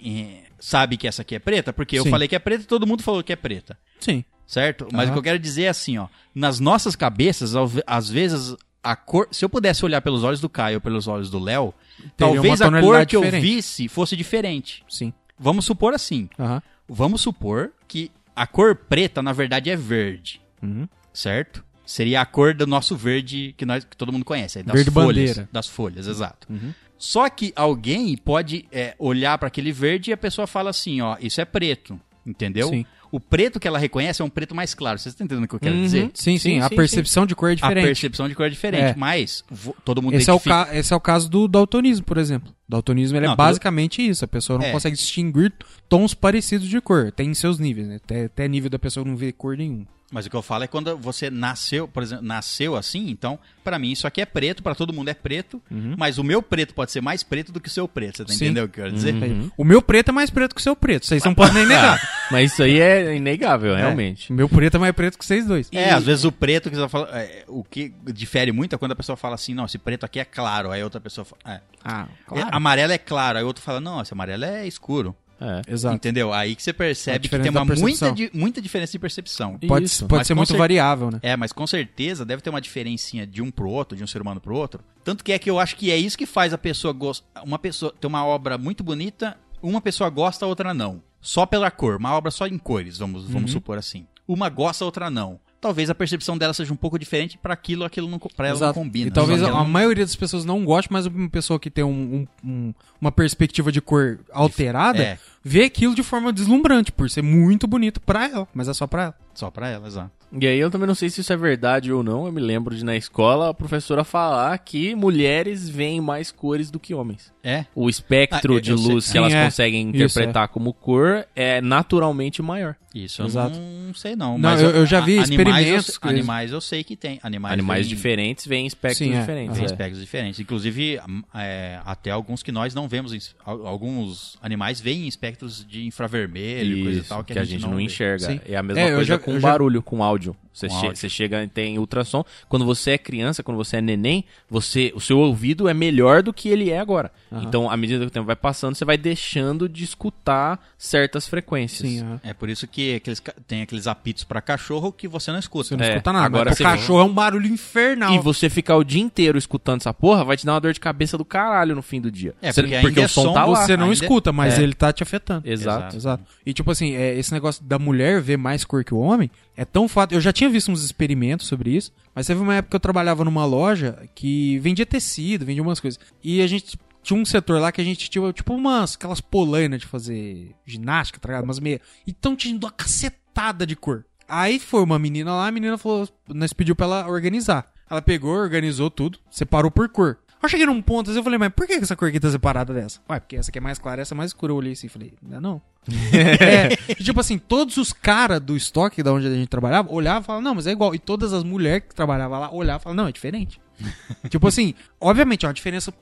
sabe que essa aqui é preta, porque eu Sim. falei que é preta e todo mundo falou que é preta, Sim. certo? Mas Aham. o que eu quero dizer é assim, ó, nas nossas cabeças, às vezes a cor, se eu pudesse olhar pelos olhos do Caio ou pelos olhos do Léo, talvez a cor que eu diferente. visse fosse diferente. Sim. Vamos supor assim, Aham. vamos supor que a cor preta na verdade é verde, Uhum. certo? Seria a cor do nosso verde que nós que todo mundo conhece, das Verde folhas, bandeira. das folhas, exato. Uhum. Só que alguém pode é, olhar para aquele verde e a pessoa fala assim, ó, isso é preto, entendeu? Sim. O preto que ela reconhece é um preto mais claro. Vocês estão entendendo o que eu quero Uhum. dizer? Sim, sim, Sim, A sim, percepção de cor é A diferente. percepção de cor é diferente, É. mas todo mundo Esse é, o identifica-. Esse é o caso do daltonismo, por exemplo. Daltonismo ele Não, é tudo- basicamente isso. A pessoa não É. consegue distinguir tons parecidos de cor. Tem seus níveis, né? Até, até nível da pessoa não ver cor nenhuma. Mas o que eu falo é quando você nasceu, por exemplo, nasceu assim, então, pra mim isso aqui é preto, pra todo mundo é preto, mas o meu preto pode ser mais preto do que o seu preto, você tá Uhum. Sim. entendendo o que eu quero dizer? Uhum. O meu preto é mais preto que o seu preto. Vocês não podem nem negar. Mas isso aí é inegável, realmente. O meu preto é mais preto que vocês dois. É, às vezes o preto que você fala, é, o que difere muito é quando a pessoa fala assim, não, esse preto aqui é claro, aí outra pessoa fala, é, Ah, é, amarelo é claro, aí outro fala, não, esse amarelo é escuro. É. Exato. Entendeu? Aí que você percebe que tem uma muita, muita diferença de percepção. Pode, Isso. pode Mas ser muito cer- variável, né? É, mas com certeza deve ter uma diferencinha de um pro outro, de um ser humano pro outro. Tanto que é que eu acho que é isso que faz a pessoa gostar. Uma pessoa ter uma obra muito bonita, uma pessoa gosta, a outra não. Só pela cor, uma obra só em cores, vamos, vamos Uhum. supor assim. Uma gosta, a outra não. Talvez a percepção dela seja um pouco diferente pra aquilo, aquilo não, pra ela não combina. E talvez a, não- maioria das pessoas não goste, mas uma pessoa que tem um- um- um- uma perspectiva de cor alterada É. vê aquilo de forma deslumbrante, por ser muito bonito pra ela, mas é só pra ela. Só pra ela, exato. E aí eu também não sei se isso é verdade ou não. Eu me lembro de na escola a professora falar que mulheres veem mais cores do que homens. É? O espectro Ah, eu- de eu sei. luz que Sim, elas é. conseguem Isso, interpretar como cor é naturalmente maior. Isso eu Exato. não sei não. Não, mas eu- eu já vi a- experimentos eu, que- animais eu sei que tem. Animais, Animais veem- diferentes veem espectros Sim, é. diferentes. É. espectros diferentes. Inclusive, am- é, até alguns que nós não vemos. em- al- Alguns animais veem espectros de infravermelho e coisa e Isso, tal que, a gente não, vê. enxerga. Sim. É a mesma É, eu coisa já- com eu já- barulho, com áudio. áudio Você, che- áudio. você chega e tem ultrassom. Quando você é criança, quando você é neném, você, o seu ouvido é melhor do que ele é agora. Então, à medida que o tempo vai passando, você vai deixando de escutar certas frequências. Sim, aham. É por isso que aqueles, tem aqueles apitos pra cachorro que você não escuta. Você não É, escuta nada. agora o cachorro é um barulho infernal. E você ficar o dia inteiro escutando essa porra vai te dar uma dor de cabeça do caralho no fim do dia. É, Você- porque ainda é o som som, tá lá. Você não ainda- escuta, mas É. ele tá te afetando. Exato. Exato. E tipo assim, é, esse negócio da mulher ver mais cor que o homem é tão fato. Eu já tinha visto uns experimentos sobre isso, mas teve uma época que eu trabalhava numa loja que vendia tecido, vendia umas coisas. E a gente tinha um setor lá que a gente tinha tipo umas aquelas polainas de fazer ginástica, tá ligado? Umas meia. Então tinha uma cacetada de cor. Aí foi uma menina lá, a menina falou, nós pediu pra ela organizar. Ela pegou, organizou tudo, separou por cor. Eu cheguei num ponto assim, eu falei, mas por que essa cor aqui tá separada dessa? Ué, porque essa aqui é mais clara, essa é mais escura. Eu olhei assim e falei, não, é não. é, tipo assim, todos os caras do estoque da onde a gente trabalhava olhavam e falavam, não, mas é igual. E todas as mulheres que trabalhavam lá olhavam e falavam, não, é diferente. tipo assim, obviamente é uma diferença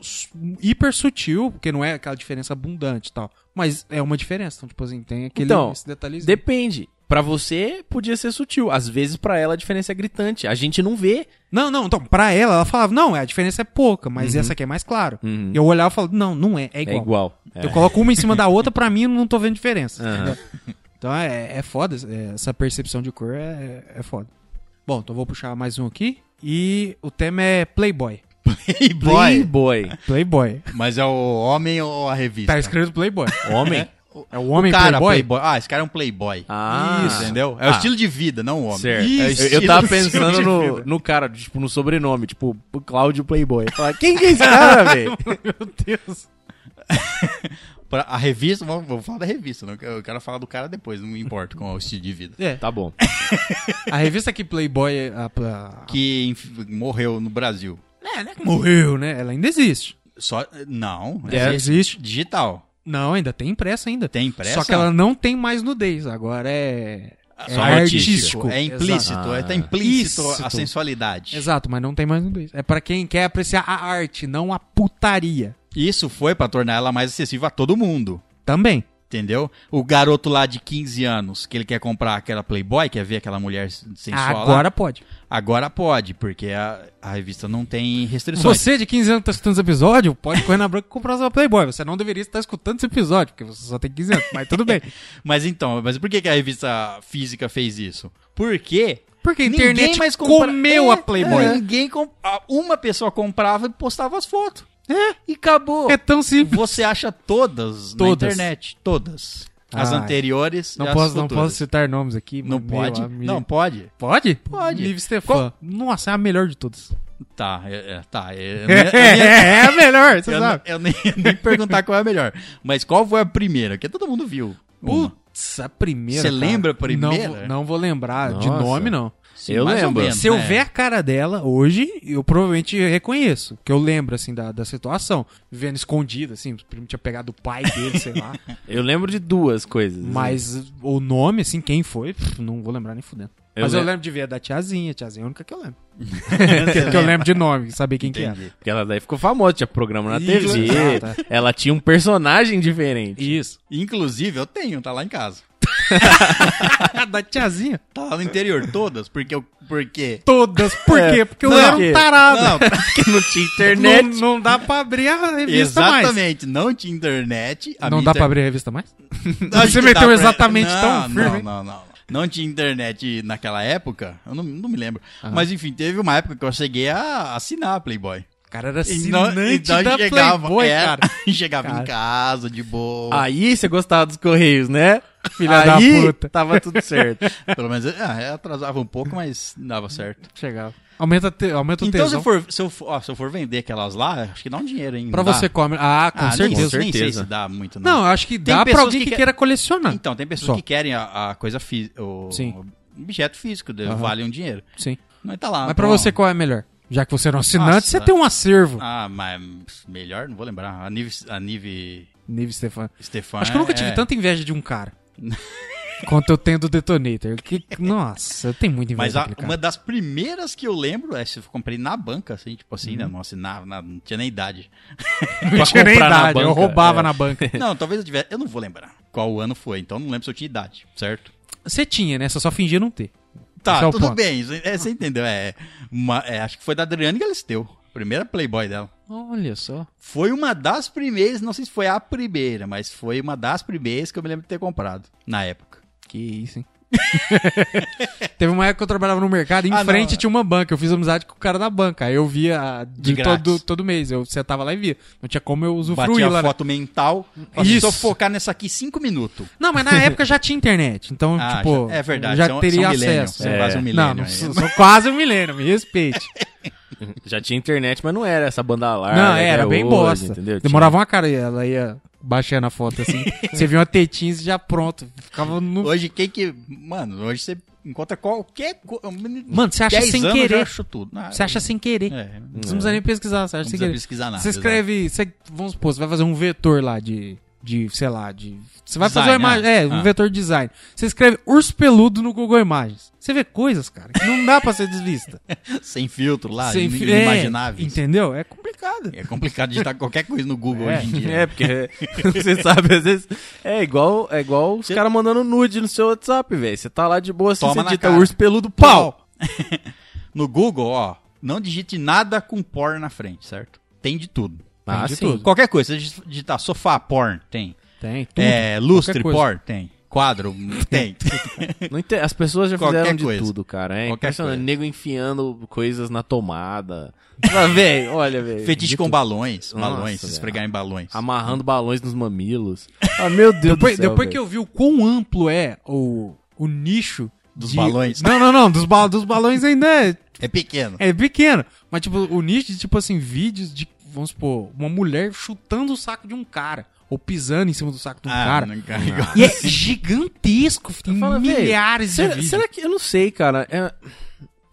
hiper sutil, porque não é aquela diferença abundante e tal. Mas é uma diferença. Então, tipo assim, tem aquele Então, detalhezinho. Depende. Pra você, podia ser sutil. Às vezes, pra ela, a diferença é gritante. A gente não vê. Não, não, então, pra ela, ela falava, não, a diferença é pouca, mas essa aqui é mais claro. Uhum. Eu olhava e falava, não, não é, é igual. É igual. É. Eu coloco uma em cima da outra, pra mim eu não tô vendo diferença. Entendeu? Então é, é foda, é, essa percepção de cor é, é foda. Bom, então vou puxar mais um aqui. E o tema é Playboy. Playboy. Playboy. Playboy. Mas é o homem ou a revista? Tá escrito Playboy. Homem? É o homem o cara, Playboy? Ah, esse cara é um playboy. Ah. Isso, entendeu? É o Ah. estilo de vida, não o homem. Certo. É o Eu- eu, tava pensando no, no cara, tipo, no sobrenome, tipo, o Cláudio Playboy. Falar, quem que é esse cara, velho? Meu Deus. Pra- a revista, vamos, vamos falar da revista. Não? Eu quero falar do cara depois, não me importa com o estilo de vida. É, Tá bom. a revista que Playboy a- a- Que inf- morreu no Brasil. É, né, morreu, né? Ela ainda existe. Só. Não. É, existe. Digital. Não, ainda tem impressa ainda. Tem impressa? Só que ela não tem mais nudez, agora é, é Só artístico. É implícito. Exato. É, tá implícito a sensualidade. Exato, mas não tem mais nudez. É pra quem quer apreciar a arte, não a putaria. Isso foi pra tornar ela mais acessível a todo mundo. Também. Entendeu? O garoto lá de 15 anos, que ele quer comprar aquela Playboy, quer ver aquela mulher sensual lá, Agora pode. agora pode, porque a, a revista não tem restrições. Você de 15 anos que tá escutando esse episódio, pode correr na branca e comprar sua Playboy. Você não deveria estar escutando esse episódio, porque você só tem 15 anos. Mas tudo bem. Mas então, mas por que, que a revista física fez isso? Porque Porque a ninguém internet mais compra- comeu É, a Playboy. é, ninguém comp- Uma pessoa comprava e postava as fotos. É, e acabou. É tão simples. Você acha todas, na Todas. internet. Todas. As Ai. anteriores Não e as posso, não posso citar nomes aqui. Não pode? amigo. Não pode? Pode? Pode. Liv Stefan. Nossa, é a melhor de todas. Tá, é, é, tá. é, É, nem- é a melhor, você eu, sabe. não- eu nem, nem perguntar qual é a melhor. Mas qual foi a primeira? Que todo mundo viu. Uma. Putz, a primeira. Você lembra a primeira? Não, vou- não vou lembrar de Nossa. nome, não. Sim, Eu lembro. menos, Se eu né? ver a cara dela hoje, eu provavelmente reconheço. Que eu lembro, assim, da, da situação. Vendo escondido, assim, o primo tinha pegado o pai dele, sei lá. Eu lembro de duas coisas. Mas o nome, assim, quem foi, não vou lembrar nem fudendo. Eu Mas eu lem- lembro de ver a da tiazinha. A tiazinha é a única que eu lembro. que eu lembro de nome, saber quem que Entendi. Porque ela daí ficou famosa, tinha programa na Isso, TV, exato, ela tinha um personagem diferente. era. Isso. Inclusive, eu tenho, tá lá em casa. da tiazinha. Tá lá no interior, todas, porque eu. Porque. Todas. Por É. quê? Porque eu Não, era porque- um tarado. Não, Porque não tinha internet. Não, não dá pra abrir a revista mais. exatamente, não tinha internet. a Não minha dá inter- pra abrir a revista mais? Acho Você que meteu pra- exatamente não, tão firme, hein? não, não. Não tinha internet naquela época, eu não, não me lembro. Mas enfim, teve uma época que eu cheguei a assinar a Playboy. O cara era E não- assinante então da chegava, Playboy, é, cara. chegava Cara. em casa, de boa. Aí você gostava dos Correios, né? Filha da puta. Tava tudo certo. Pelo menos ah, atrasava um pouco, mas dava certo. Chegava. Aumenta, te, aumenta o Então, se tesão. eu, for, se, eu for, ó, se eu for vender aquelas lá, acho que dá um dinheiro ainda. Pra você come. Ah, com ah, certeza. Nem, nem sei certeza. se dá muito, não. Não, acho que Tem dá pra alguém que, que queira colecionar. Então, tem pessoas Só. que querem a, a coisa física, o, Sim. o objeto físico, Aham. vale um dinheiro. Sim. Mas tá lá. Mas pra então, você qual é melhor? Já que você é um assinante, Nossa. você tem um acervo. Ah, mas melhor, não vou lembrar. A Nive, a Nive Nive Stefan. Stefan. Acho que eu nunca é- tive tanta inveja de um cara. quanto eu tenho do Detonator. Que, nossa, eu tenho muita inveja Mas a- uma das primeiras que eu lembro é se eu comprei na banca, assim, tipo assim, Uhum. né? Não assinava, nada, não tinha nem idade. não tinha nem na idade, eu banca, roubava é. na banca. não, talvez eu tivesse. Eu não vou lembrar qual ano foi, então não lembro se eu tinha idade, certo? Você tinha, né? Você só fingia não ter. Tá, é tudo ponto. bem, é, você entendeu? É, uma- é, acho que foi da Adriane Galisteu, primeira Playboy dela. Olha só. Foi uma das primeiras, não sei se foi a primeira, mas foi uma das primeiras que eu me lembro de ter comprado na época. Que isso, hein? Teve uma época que eu trabalhava no mercado, em Ah, frente não. tinha uma banca. Eu fiz amizade com o cara da banca. Aí eu via de, De grátis. todo, todo mês. Eu sentava lá e via. Não tinha como eu usufruir Batia lá. a né? foto mental. Isso. eu focar nessa aqui cinco minutos. Não, mas na época já tinha internet. Então, Ah, tipo, já- é verdade, já são- teria são acesso. É. quase um Não, milênio. não aí. sou, sou quase um milênio, me respeite. Já tinha internet, mas não era essa banda larga. não, era é bem hoje, bosta. Entendeu? Demorava uma cara, ela ia baixando a foto assim. você via uma tetinha e já pronto. Ficava no. Hoje, quem que. Mano, hoje você encontra qualquer coisa. Mano, você acha 10 sem querer. Tudo. Ah, Você acha sem querer. É, não não precisa nem pesquisar, você acha sem precisa querer. pesquisar nada. Você escreve, você, vamos supor, você vai fazer um vetor lá de, de sei lá, de... Você vai fazer uma Design, imagem, é, ah. um Ah. vetor de design. Você escreve urso peludo no Google Imagens. Você vê coisas, cara, que não dá pra ser desvista. Sem filtro lá, Sem fi- inimagináveis. É, entendeu? É complicado. É complicado digitar qualquer coisa no Google É. hoje em dia. É, porque você sabe, às vezes. É igual, é igual os caras mandando nude no seu WhatsApp, velho. Você tá lá de boa, assim, você digita urso peludo pau. No Google, ó, não digite nada com porn na frente, certo? Tem de tudo. Ah, de sim. tudo. Qualquer coisa, se digitar sofá porn, tem. Tem, tudo. É, lustre porn, tem. Quadro, tem. Não ente- As pessoas já Qualquer fizeram de coisa. tudo, cara. É Qualquer impressionante. coisa. Nego enfiando coisas na tomada. Ah, velho, olha, velho. Fetiche de com tudo. balões, Nossa, balões, se velho. esfregar em balões. Amarrando balões nos mamilos. Ah, meu Deus Depois, do céu. depois que velho. eu vi o quão amplo é o, o nicho Dos de- balões. Não, não, não. Dos, ba- dos balões ainda é, É pequeno. é pequeno. Mas, tipo, o nicho de, tipo assim, vídeos de, vamos supor, uma mulher chutando o saco de um cara. Ou pisando em cima do saco de um cara. não carregou. E é gigantesco. Tem velho, milhares de Será, será que. Eu não sei, cara. É-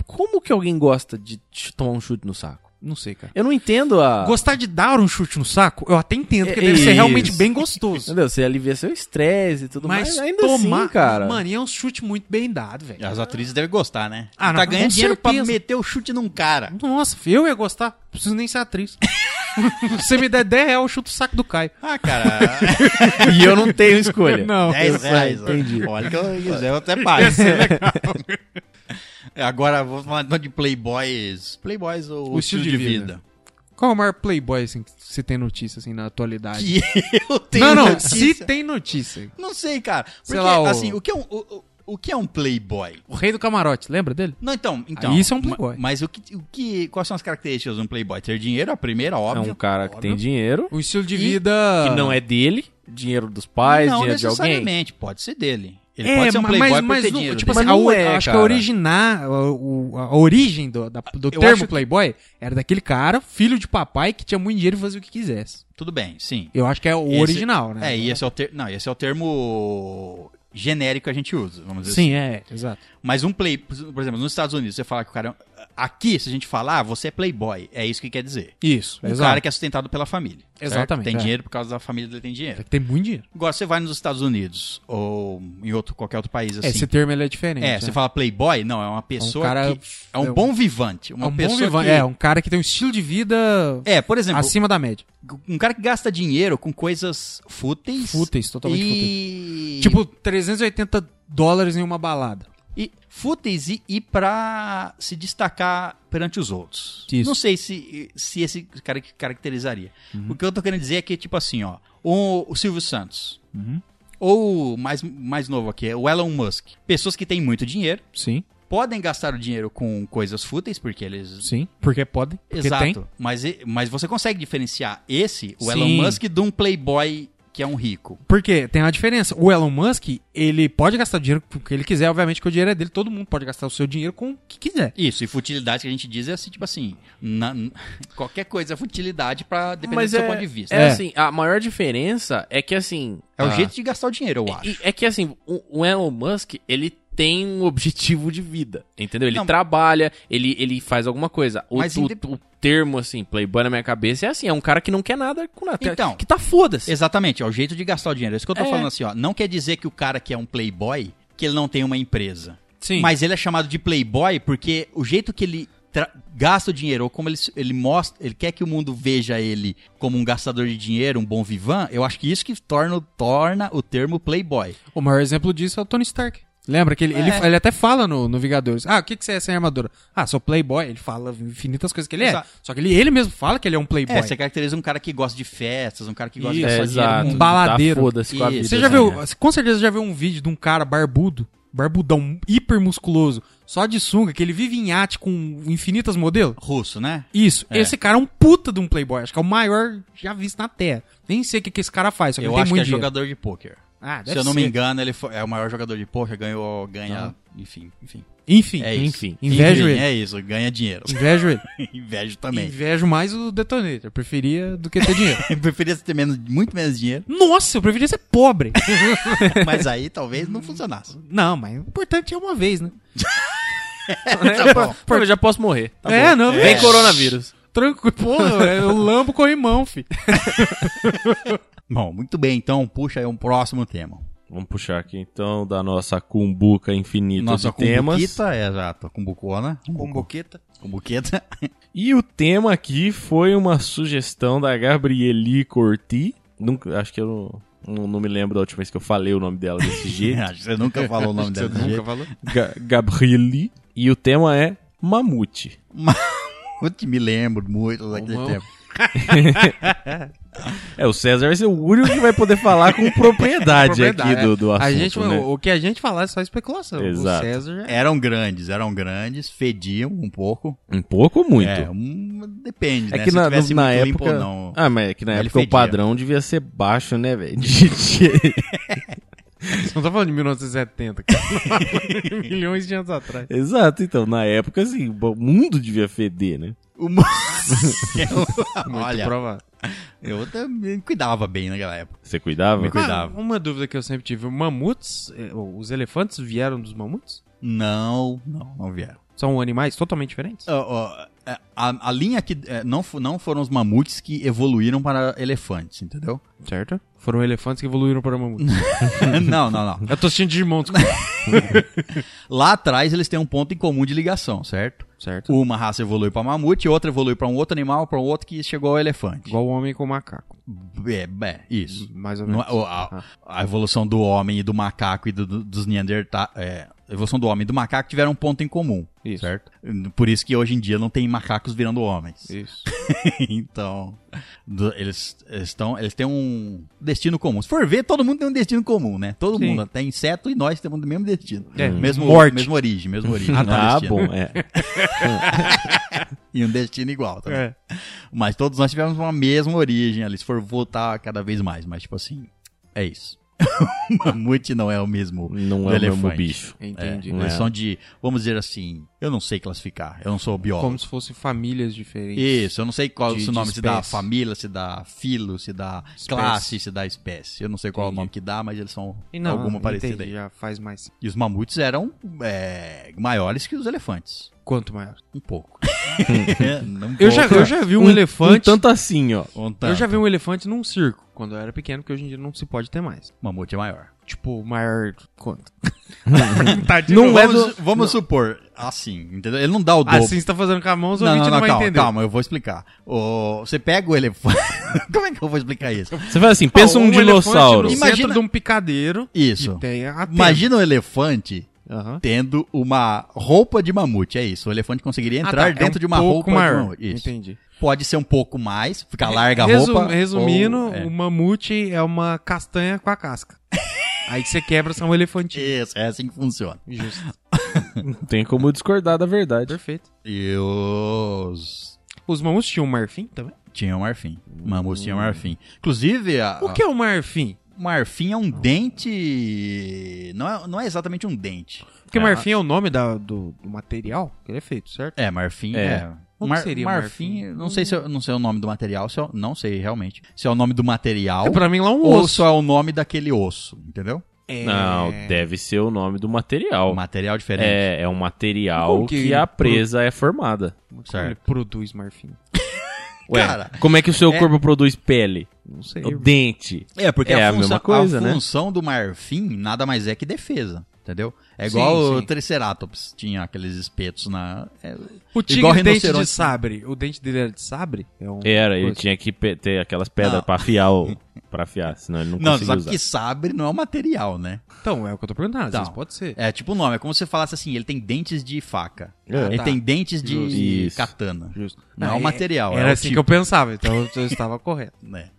Como que alguém gosta de tomar um chute no saco? Não sei, cara. Eu não entendo a. Gostar de dar um chute no saco, eu até entendo, porque É deve ser isso. realmente bem gostoso. Entendeu? Você alivia seu estresse e tudo Mas mais. Ainda tomar, assim, cara. Mano, e é um chute muito bem dado, velho. As atrizes devem gostar, né? Ah, não, tá ganhando dinheiro pra certeza. meter o chute num cara. Nossa, eu ia gostar. Não preciso nem ser atriz. Você me der 10 reais, eu chuto o saco do Caio. Ah, cara, e eu não tenho escolha. Não. 10 reais. entendi. Olha que eu quiser, eu até pago. É, Agora, vou falar de playboys. Playboys ou O estilo de vida. Qual é o maior playboy, assim, que você tem notícia, assim, na atualidade? Que eu tenho não, não, notícia. se tem notícia. Não sei, cara. Porque, Sei lá, o- assim, o que é um... O, o- o que é um playboy? O rei do camarote, lembra dele? Não, então, então. Aí isso é um playboy. ma- Mas o que, o que, quais são as características de um playboy? Ter dinheiro, a primeira, É óbvio. um cara que óbvio. tem dinheiro, O estilo de E- vida... que não é dele, dinheiro dos pais, não dinheiro de alguém. necessariamente, pode ser dele. Ele é, pode ser um mas- playboy mas, por mas ter não- dinheiro tipo assim, Mas a, não o- é, acho que cara. a originar, a, o- a origem do, da- do Eu termo que- playboy era daquele cara, filho de papai, que tinha muito dinheiro e fazia o que quisesse. Tudo bem, sim. Eu acho que é o Esse- original, né? É, e esse é o ter... Não, esse é o termo genérico que a gente usa, vamos dizer Sim, assim. é, exato. Mas um play, por exemplo, nos Estados Unidos, você fala que o cara. Aqui, se a gente falar, ah, você é playboy, é isso que quer dizer. Isso, Um exato. cara que é sustentado pela família. certo? Exatamente, Tem é. dinheiro por causa da família dele tem dinheiro. Tem muito dinheiro. Agora, você vai nos Estados Unidos ou em outro, qualquer outro país assim. Esse termo ele é diferente. É, né? você fala playboy, não, é uma pessoa cara- que é um é um- bom vivante, É uma um bom pessoa vivan- que É, um cara que tem um estilo de vida É, por exemplo, acima da média. um cara que gasta dinheiro com coisas fúteis. Fúteis, totalmente e... Tipo, 380 dólares em uma balada. Fúteis e, e pra se destacar perante os outros. Isso. Não sei se, se esse cara caracterizaria. Uhum. O que eu tô querendo dizer é que, tipo assim, ó, o, o Silvio Santos. Uhum. Ou mais, mais novo aqui, é o Elon Musk. Pessoas que têm muito dinheiro, Sim, podem gastar o dinheiro com coisas fúteis, porque eles. sim. Porque podem. Porque Exato. tem. Mas, mas você consegue diferenciar esse, o Sim. Elon Musk, de um playboy que é um rico. Porque tem uma diferença. O Elon Musk, ele pode gastar dinheiro com o que ele quiser, obviamente que o dinheiro é dele, todo mundo pode gastar o seu dinheiro com o que quiser. Isso, e futilidade que a gente diz é assim, tipo assim, na- qualquer coisa é futilidade pra depender Mas do seu é, ponto de vista. é É. assim, a maior diferença é que assim... É o ah, jeito de gastar o dinheiro, eu acho. E- É que assim, o, o Elon Musk, ele tem um objetivo de vida, entendeu? Ele Não. trabalha, ele, ele faz alguma coisa. O, Mas o- indep- o termo, assim, playboy na minha cabeça é assim, é um cara que não quer nada com nada. Então. que tá foda-se. Exatamente, é o jeito de gastar o dinheiro. É isso que eu tô É. falando assim, ó. Não quer dizer que o cara que é um playboy, que ele não tem uma empresa. Sim. Mas ele é chamado de playboy porque o jeito que ele gasta o dinheiro, ou como ele, ele mostra, ele quer que o mundo veja ele como um gastador de dinheiro, um bom vivan, eu acho que isso que torna, torna o termo playboy. O maior exemplo disso é o Tony Stark. Lembra que ele, ele, É. ele até fala no, no Vingadores. Ah, o que, que você é sem armadura? Ah, sou playboy. Ele fala infinitas coisas que ele Exato. é. Só que ele, ele mesmo fala que ele é um playboy. É, você caracteriza um cara que gosta de festas, um cara que gosta Isso. de É, exato. um baladeiro. Tá foda-se com a vida. Você já viu, né? com certeza já viu um vídeo de um cara barbudo, barbudão, hiper musculoso, só de sunga, que ele vive em iate com infinitas modelos? russo, né? Isso. É. Esse cara é um puta de um playboy. Acho que é o maior já visto na Terra. Nem sei o que, que esse cara faz, só que Eu ele tem acho que muito é dinheiro. jogador de pôquer. Ah, Se eu não ser. me engano, ele foi- é o maior jogador de pôquer, ganhou, ganha, enfim, enfim. Enfim, É isso. Enfim. Invejo Enfim, ele. É isso, ganha dinheiro. invejo ele. Invejo também. Invejo mais o Detonator. Preferia do que ter dinheiro. Eu preferia ter menos, muito menos dinheiro, Nossa, eu preferia ser pobre. mas aí talvez não funcionasse. não, mas o importante é uma vez, né? É, pô, pô, eu já posso morrer. Tá é, bom. não, Vem é. coronavírus. Tranquilo. Porra, eu lambo com limão, fi. Bom, muito bem, então puxa aí um próximo tema. Vamos puxar aqui então da nossa cumbuca infinita Nossa de temas. cumbuquita, é, exato, cumbucona. Cumbuqueta. Cumbuqueta. E o tema aqui foi uma sugestão da Gabrieli Corti. Nunca, acho que eu não, não, me lembro da última vez que eu falei o nome dela desse jeito. Acho que você nunca falou o nome dela. desse jeito. falou? Ga Gabrieli. E o tema é mamute. Putz, me lembro muito daquele Uma- tempo. É, o César vai ser o único que vai poder falar com propriedade, aqui do, do assunto, a gente, né? o, o que a gente falar é só especulação. Exato. O César já... Eram grandes, eram grandes, fediam um pouco. Um pouco ou muito? É, um, depende, É né? que na, na época. não. Ah, mas é que na Ele época o fedia. padrão devia ser baixo, né, velho? De- de- Você não tá falando de 1970, cara. Milhões de anos atrás. Exato, então, na época, assim, o mundo devia feder, né? Uma... Muito Olha, provável. Eu também cuidava bem naquela época. Você cuidava? Me cuidava. Ah, uma dúvida que eu sempre tive: mamuts, eh, os elefantes vieram dos mamuts? Não, não, não vieram. São animais totalmente diferentes? Ó, é, a, a linha que é, não, não foram os mamutes que evoluíram para elefantes, entendeu? Certo? Foram elefantes que evoluíram para mamuts. não, não, não. eu tô assistindo Digimon. Lá atrás eles têm um ponto em comum de ligação, certo? Certo. Uma raça evolui pra mamute, outra evolui pra um outro animal, pra um outro que chegou ao elefante. Igual o homem com o macaco. É, é, isso. Mais ou Não menos. é- o- a, a evolução do homem e do macaco e do- do- dos Neandertais. É, a evolução do homem e do macaco tiveram um ponto em comum. Isso. Certo? Por isso que hoje em dia não tem macacos virando homens. Isso. então, do- eles estão, eles têm um destino comum. Se for ver, todo mundo tem um destino comum, né? Todo Sim. mundo, até inseto e nós temos o mesmo destino. É, mesmo, morte. mesma origem, mesma origem. Ah, destino. bom, é. E um destino igual também. É. Mas todos nós tivemos uma mesma origem ali, se for voltar cada vez mais. Mas, tipo assim, é isso. o mamute não é o mesmo Não do é o mesmo elefante. bicho. Entendi. É, Não eles é. são de, vamos dizer assim, eu não sei classificar, eu não sou biólogo. Como se fossem famílias diferentes. Isso, eu não sei qual de- o nome se dá espécie. família, se dá filo, se dá classe, se dá espécie. Eu não sei qual é o Entendi. nome que dá, mas eles são E não, alguma parecida entendi, aí. já faz mais. E os mamutes eram é, maiores que os elefantes. Quanto maior? Um pouco. Não Eu já, eu já vi um, Um elefante. tanto assim, ó. Um Eu tanto. já vi um elefante num circo, quando eu era pequeno, que hoje em dia não se pode ter mais. Mamute é maior. Tipo, maior. Quanto? tá de Não novo. é vamos, vamos supor, assim, entendeu? Ele não dá o dobro. Assim você tá fazendo com a mão, os não, não, não, não, vai calma, entender. calma, eu vou explicar. O, você pega o elefante. Como é que eu vou explicar isso? Você faz assim, pensa Ó, um, elefante dinossauro. No Imagina- de um picadeiro. Isso. Que tem a Imagina o elefante Aham. tendo uma roupa de mamute. É isso. O elefante conseguiria Ah, entrar tá, é dentro um de uma pouco roupa maior. de mamute. Isso. Entendi. Pode ser um pouco mais, ficar larga a Resu- roupa. Resumindo, ou- é. o mamute é uma castanha com a casca. Aí que você quebra, são um elefantinho. Isso, é assim que funciona. Justo. Não tem como discordar da verdade. Perfeito. E os. Os mamutes tinham marfim também? Tinham marfim. Mamutes tinham marfim. Inclusive, a, O que é o marfim? Marfim é um dente. Não é, não é exatamente um dente. Porque Ah. marfim é o nome da- do, do material que ele é feito, certo? É, marfim É. é. O que seria marfim, marfim? não sei se eu, não sei o nome do material, se eu- não sei realmente. Se é o nome do material É pra mim lá um ou osso. só é o nome daquele osso, entendeu? É... Não, deve ser o nome do material. Um material diferente. É, é um material que que, a presa é formada. Como ele certo. produz marfim? Ué, Cara, como é que o seu é- corpo produz pele? Não sei. O dente. É, porque É a, a função, mesma coisa, a né? função do marfim nada mais é que defesa, entendeu? É Sim, igual o sim. Triceratops, tinha aqueles espetos na... é- O tigre dente de sabre. O dente dele era de sabre? É um... Era, ele coisa. tinha que ter aquelas pedras Não. pra afiar o. pra afiar, senão ele não, Não, conseguia sabe usar. que sabre não é um material, né? Então, é o que eu tô perguntando. Às Então. vezes pode ser. É tipo o nome, é como se você falasse assim, ele tem dentes de faca. É. Ele Tá. tem dentes de Justo. Katana. Justo. Não é um material, Era é assim tipo. que eu pensava, então eu estava correto. Né?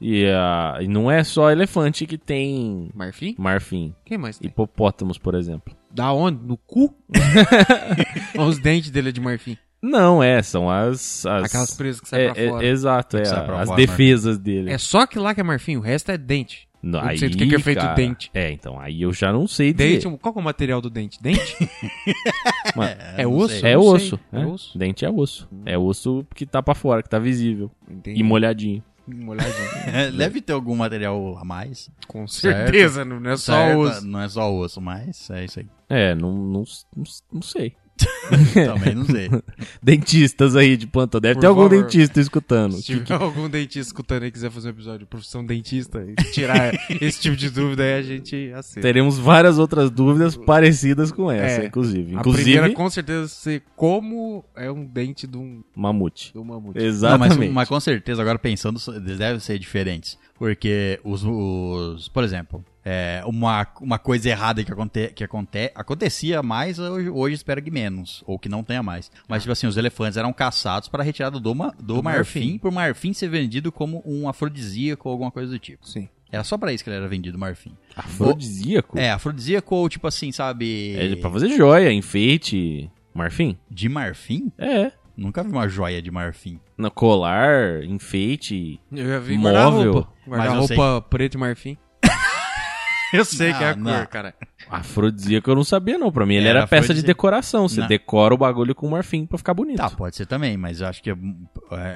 E, ah, e não é só elefante que tem Marfim? marfim. Quem mais tem? Hipopótamos, por exemplo. Da onde? No cu? Os dentes dele é de marfim. Não, é, são as. as Aquelas presas que saem é, pra é, fora. Exato, é, sai pra as fora, defesas dele. É só que lá que é marfim, o resto é dente. Não, não sei do que que é feito o dente. É, então, aí eu já não sei dizer. Dente, qual é o material do dente? Dente? Mas- É, não osso? É osso, é. É osso? Dente é osso. É osso que tá pra fora, que tá visível. Entendi. E molhadinho. Uma olhadinha. É, Deve ter algum material a mais. Com Certo. certeza, não é só Certo? osso. Não é só osso, mas é isso aí. É, não, não, não, não sei. Também não sei. Dentistas aí de plantão. Deve Por ter algum favor. dentista escutando. Se tiver algum dentista escutando aí e quiser fazer um episódio de profissão dentista e tirar esse tipo de dúvida aí, a gente aceita. Teremos várias outras dúvidas parecidas com essa, É. inclusive. A Inclusive, primeira com certeza ser como é um dente de um, mamute. de um mamute. Não, Exatamente. mas, mas com certeza, agora pensando, eles devem ser diferentes. Porque os, os por exemplo, é, uma, uma coisa errada que, aconte, que aconte, acontecia mais, hoje, hoje espero que menos, ou que não tenha mais. Mas, tipo assim, os elefantes eram caçados para retirada do, ma, do, Do marfim, marfim. por marfim ser vendido como um afrodisíaco ou alguma coisa do tipo. Sim. Era só pra isso que ele era vendido, marfim. Afrodisíaco? É, afrodisíaco ou tipo assim, sabe... É pra fazer joia, enfeite, marfim? De marfim? É. Nunca vi uma joia de marfim. No colar, enfeite. Eu já vi Móvel. guarda-roupa. Guarda-roupa preto e marfim. eu sei Não, que é a não. cor, cara. Afrodisíaco eu não sabia não, pra mim ele Era era, peça de decoração, você Não. decora o bagulho com marfim pra ficar bonito. Tá, pode ser também, mas eu acho que é,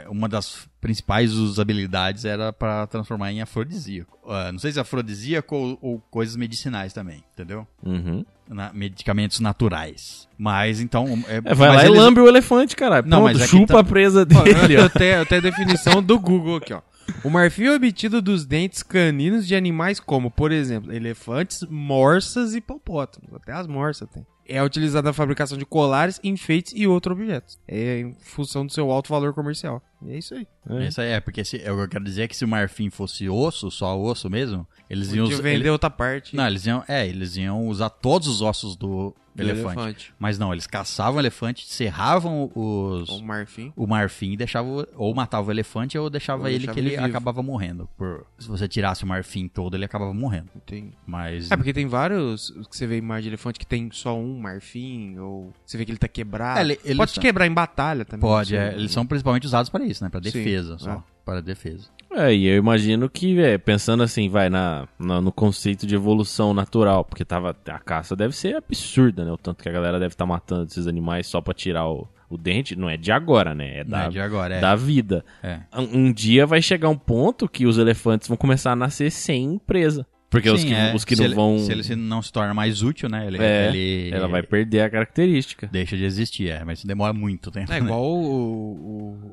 uma das principais usabilidades era pra transformar em afrodisíaco. Ah, não sei se afrodisíaco ou, ou coisas medicinais também, entendeu? Uhum. Na- medicamentos naturais. Mas então. É, É, vai lá eles- e lambe o elefante, caralho. Não, Pronto, mas é chupa tá- a presa Ó, dele, eu, ó. tenho, eu tenho a definição do Google aqui, ó. O marfim é obtido dos dentes caninos de animais como, por exemplo, elefantes, morsas e hipopótamos. Até as morsas tem. é utilizado na fabricação de colares, enfeites e outros objetos. É em função do seu alto valor comercial. E é isso aí. É. Isso aí é, porque se, eu quero dizer que se o marfim fosse osso, só osso mesmo, eles iam Podia usar. vender ele- outra parte. Não, eles iam. É, eles iam usar todos os ossos do, do elefante. Mas não, eles caçavam o elefante, serravam os. Ou marfim. o marfim e deixava o- ou matava o elefante ou deixava Ou ele deixava que ele, ele vivo. acabava morrendo. Por, se você tirasse o marfim todo, ele acabava morrendo. Tem... Mas É, porque tem vários que você vê imagem de elefante que tem só um marfim, ou você vê que ele tá quebrado. É, ele- eles Pode são- quebrar em batalha também. pode, é, eles são principalmente usados para isso, né, para Sim, defesa só, é. para defesa. É, e eu imagino que, é, pensando assim, vai na, na- no conceito de evolução natural, porque tava a caça deve ser absurda, né? O tanto que a galera deve estar matando esses animais só pra tirar o, o dente, não é de agora, né? É Não da, é de agora, é. da vida. É. Um, um dia vai chegar um ponto que os elefantes vão começar a nascer sem presa. Porque os Sim, que, é. os que se não ele, vão. Se ele não se torna mais útil, né? Ele, É, ele- ela vai perder a característica. deixa de existir, é, mas demora muito tempo. É né? igual o,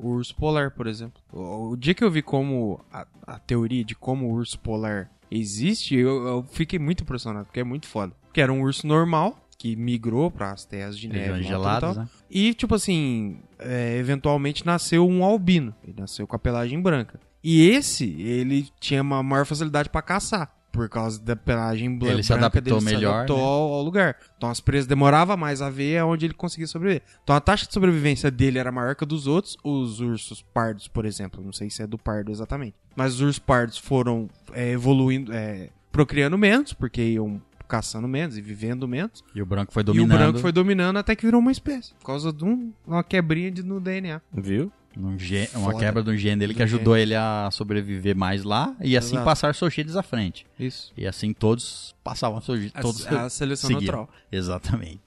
o- o urso polar, por exemplo. O, o dia que eu vi como a, a teoria de como o urso polar existe, eu, eu fiquei muito impressionado, porque é muito foda. Porque era um urso normal que migrou para as terras de neve Regiões lá, tal, geladas, tal. né? E, tipo assim, é, eventualmente nasceu um albino. Ele nasceu com a pelagem branca. E esse, ele tinha uma maior facilidade pra caçar. Por causa da pelagem blan- Ele se branca adaptou dele, melhor, se adaptou né? ao, ao lugar. Então as presas demoravam mais a ver onde ele conseguia sobreviver. Então a taxa de sobrevivência dele era maior que a dos outros. Os ursos pardos, por exemplo. Não sei se é do pardo exatamente. Mas os ursos pardos foram é, evoluindo, é, procriando menos, porque iam caçando menos e vivendo menos. E o branco foi E dominando. o branco foi dominando até que virou uma espécie. Por causa de um- uma quebrinha de, no DNA. Viu? Um gen- uma quebra do gene dele que Do ajudou ele a sobreviver mais lá e assim Exato. passar Sochides à frente. Isso. E assim todos passavam. A, Todos a seleção seguiam. natural. Exatamente.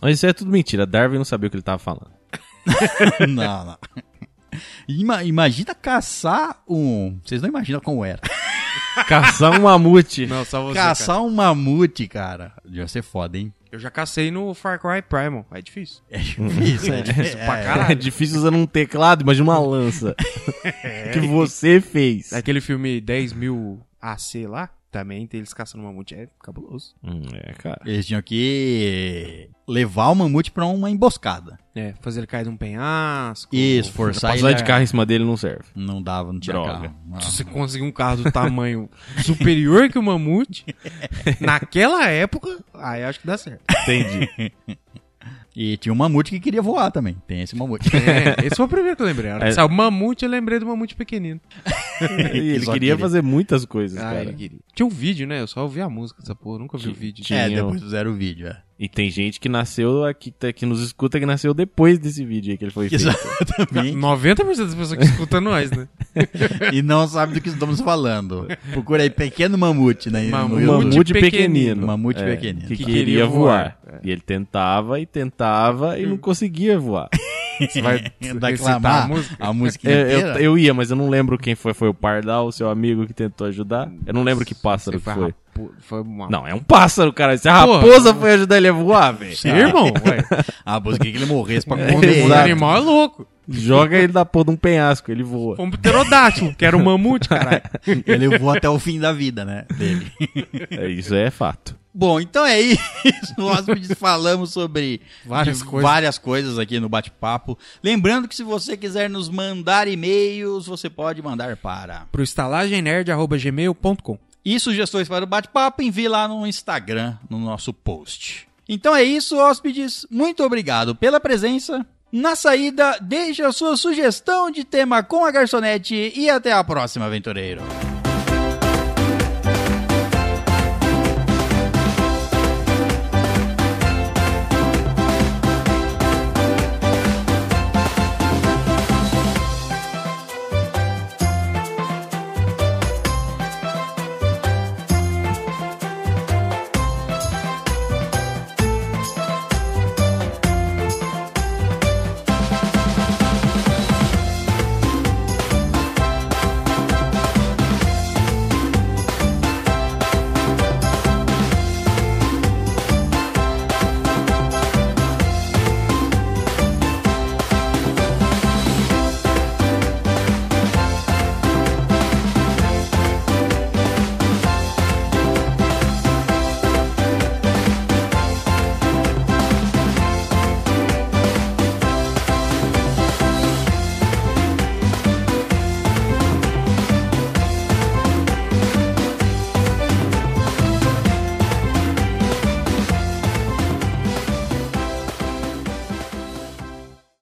Mas isso é tudo mentira. Darwin não sabia o que ele tava falando. não, não. Ima- imagina caçar um. Vocês não imaginam como era. Caçar um mamute. Não, só você. caçar um mamute, cara. Devia ser foda, hein? Eu já cacei no Far Cry Primal. É difícil. É difícil, é difícil. pra É, caralho. É difícil usando um teclado, mas de uma lança. que você fez. Aquele filme 10 mil AC lá, também tem eles caçando mamute. É cabuloso. Hum, é, cara. Eles tinham que levar o mamute pra uma emboscada. É, fazer ele cair de um penhasco. Isso, forçar ele. Passar de carro em cima dele não serve. Não dava, não tinha Droga. carro. Não. Se você conseguir um carro do tamanho superior que o mamute, naquela época, aí acho que dá certo. Entendi. E tinha um mamute que queria voar também. Tem esse mamute. É, esse foi o primeiro que eu lembrei. É. saiu mamute, eu lembrei do mamute pequenino. Ele Só queria queria. fazer muitas coisas, Ah, cara. ele queria. Tinha um vídeo, né? Eu só ouvi a música dessa porra, nunca vi o vídeo. Tinha. É, depois fizeram o vídeo, é. E tem gente que nasceu aqui, tá- que nos escuta que nasceu depois desse vídeo aí que ele foi feito. Exatamente. 90% das pessoas que escutam nós, né? e não sabe do que estamos falando. Procura aí Pequeno Mamute, né? Mamute mamute pequenino. pequenino. Mamute É, pequenino. Que, Que queria, voar. voar. E ele tentava e tentava e não conseguia voar. Você vai recitar a música? a música Eu, eu, eu ia, mas eu não lembro quem foi. Foi o Pardal, seu amigo que tentou ajudar. Eu não lembro que pássaro foi. rapo- Foi uma... Não, é um pássaro, cara. Se a Porra. raposa foi ajudar ele a voar, velho. Sim, irmão. A música que ele morresse pra O comer. Exato. animal é louco. Joga ele da porra de um penhasco, ele voa. Foi um pterodátilo, que era um mamute, caralho. Ele voa até o fim da vida, né? Dele. É, isso é fato. Bom, então é isso. Nós falamos sobre Várias coisas. várias coisas aqui no bate-papo. Lembrando que se você quiser nos mandar e-mails, você pode mandar para. Pro estalagemnerd.gmail.com E sugestões para o bate-papo, envie lá no Instagram, no nosso post. Então é isso, hóspedes. Muito obrigado pela presença. Na saída, deixe a sua sugestão de tema com a garçonete e até a próxima, aventureiro.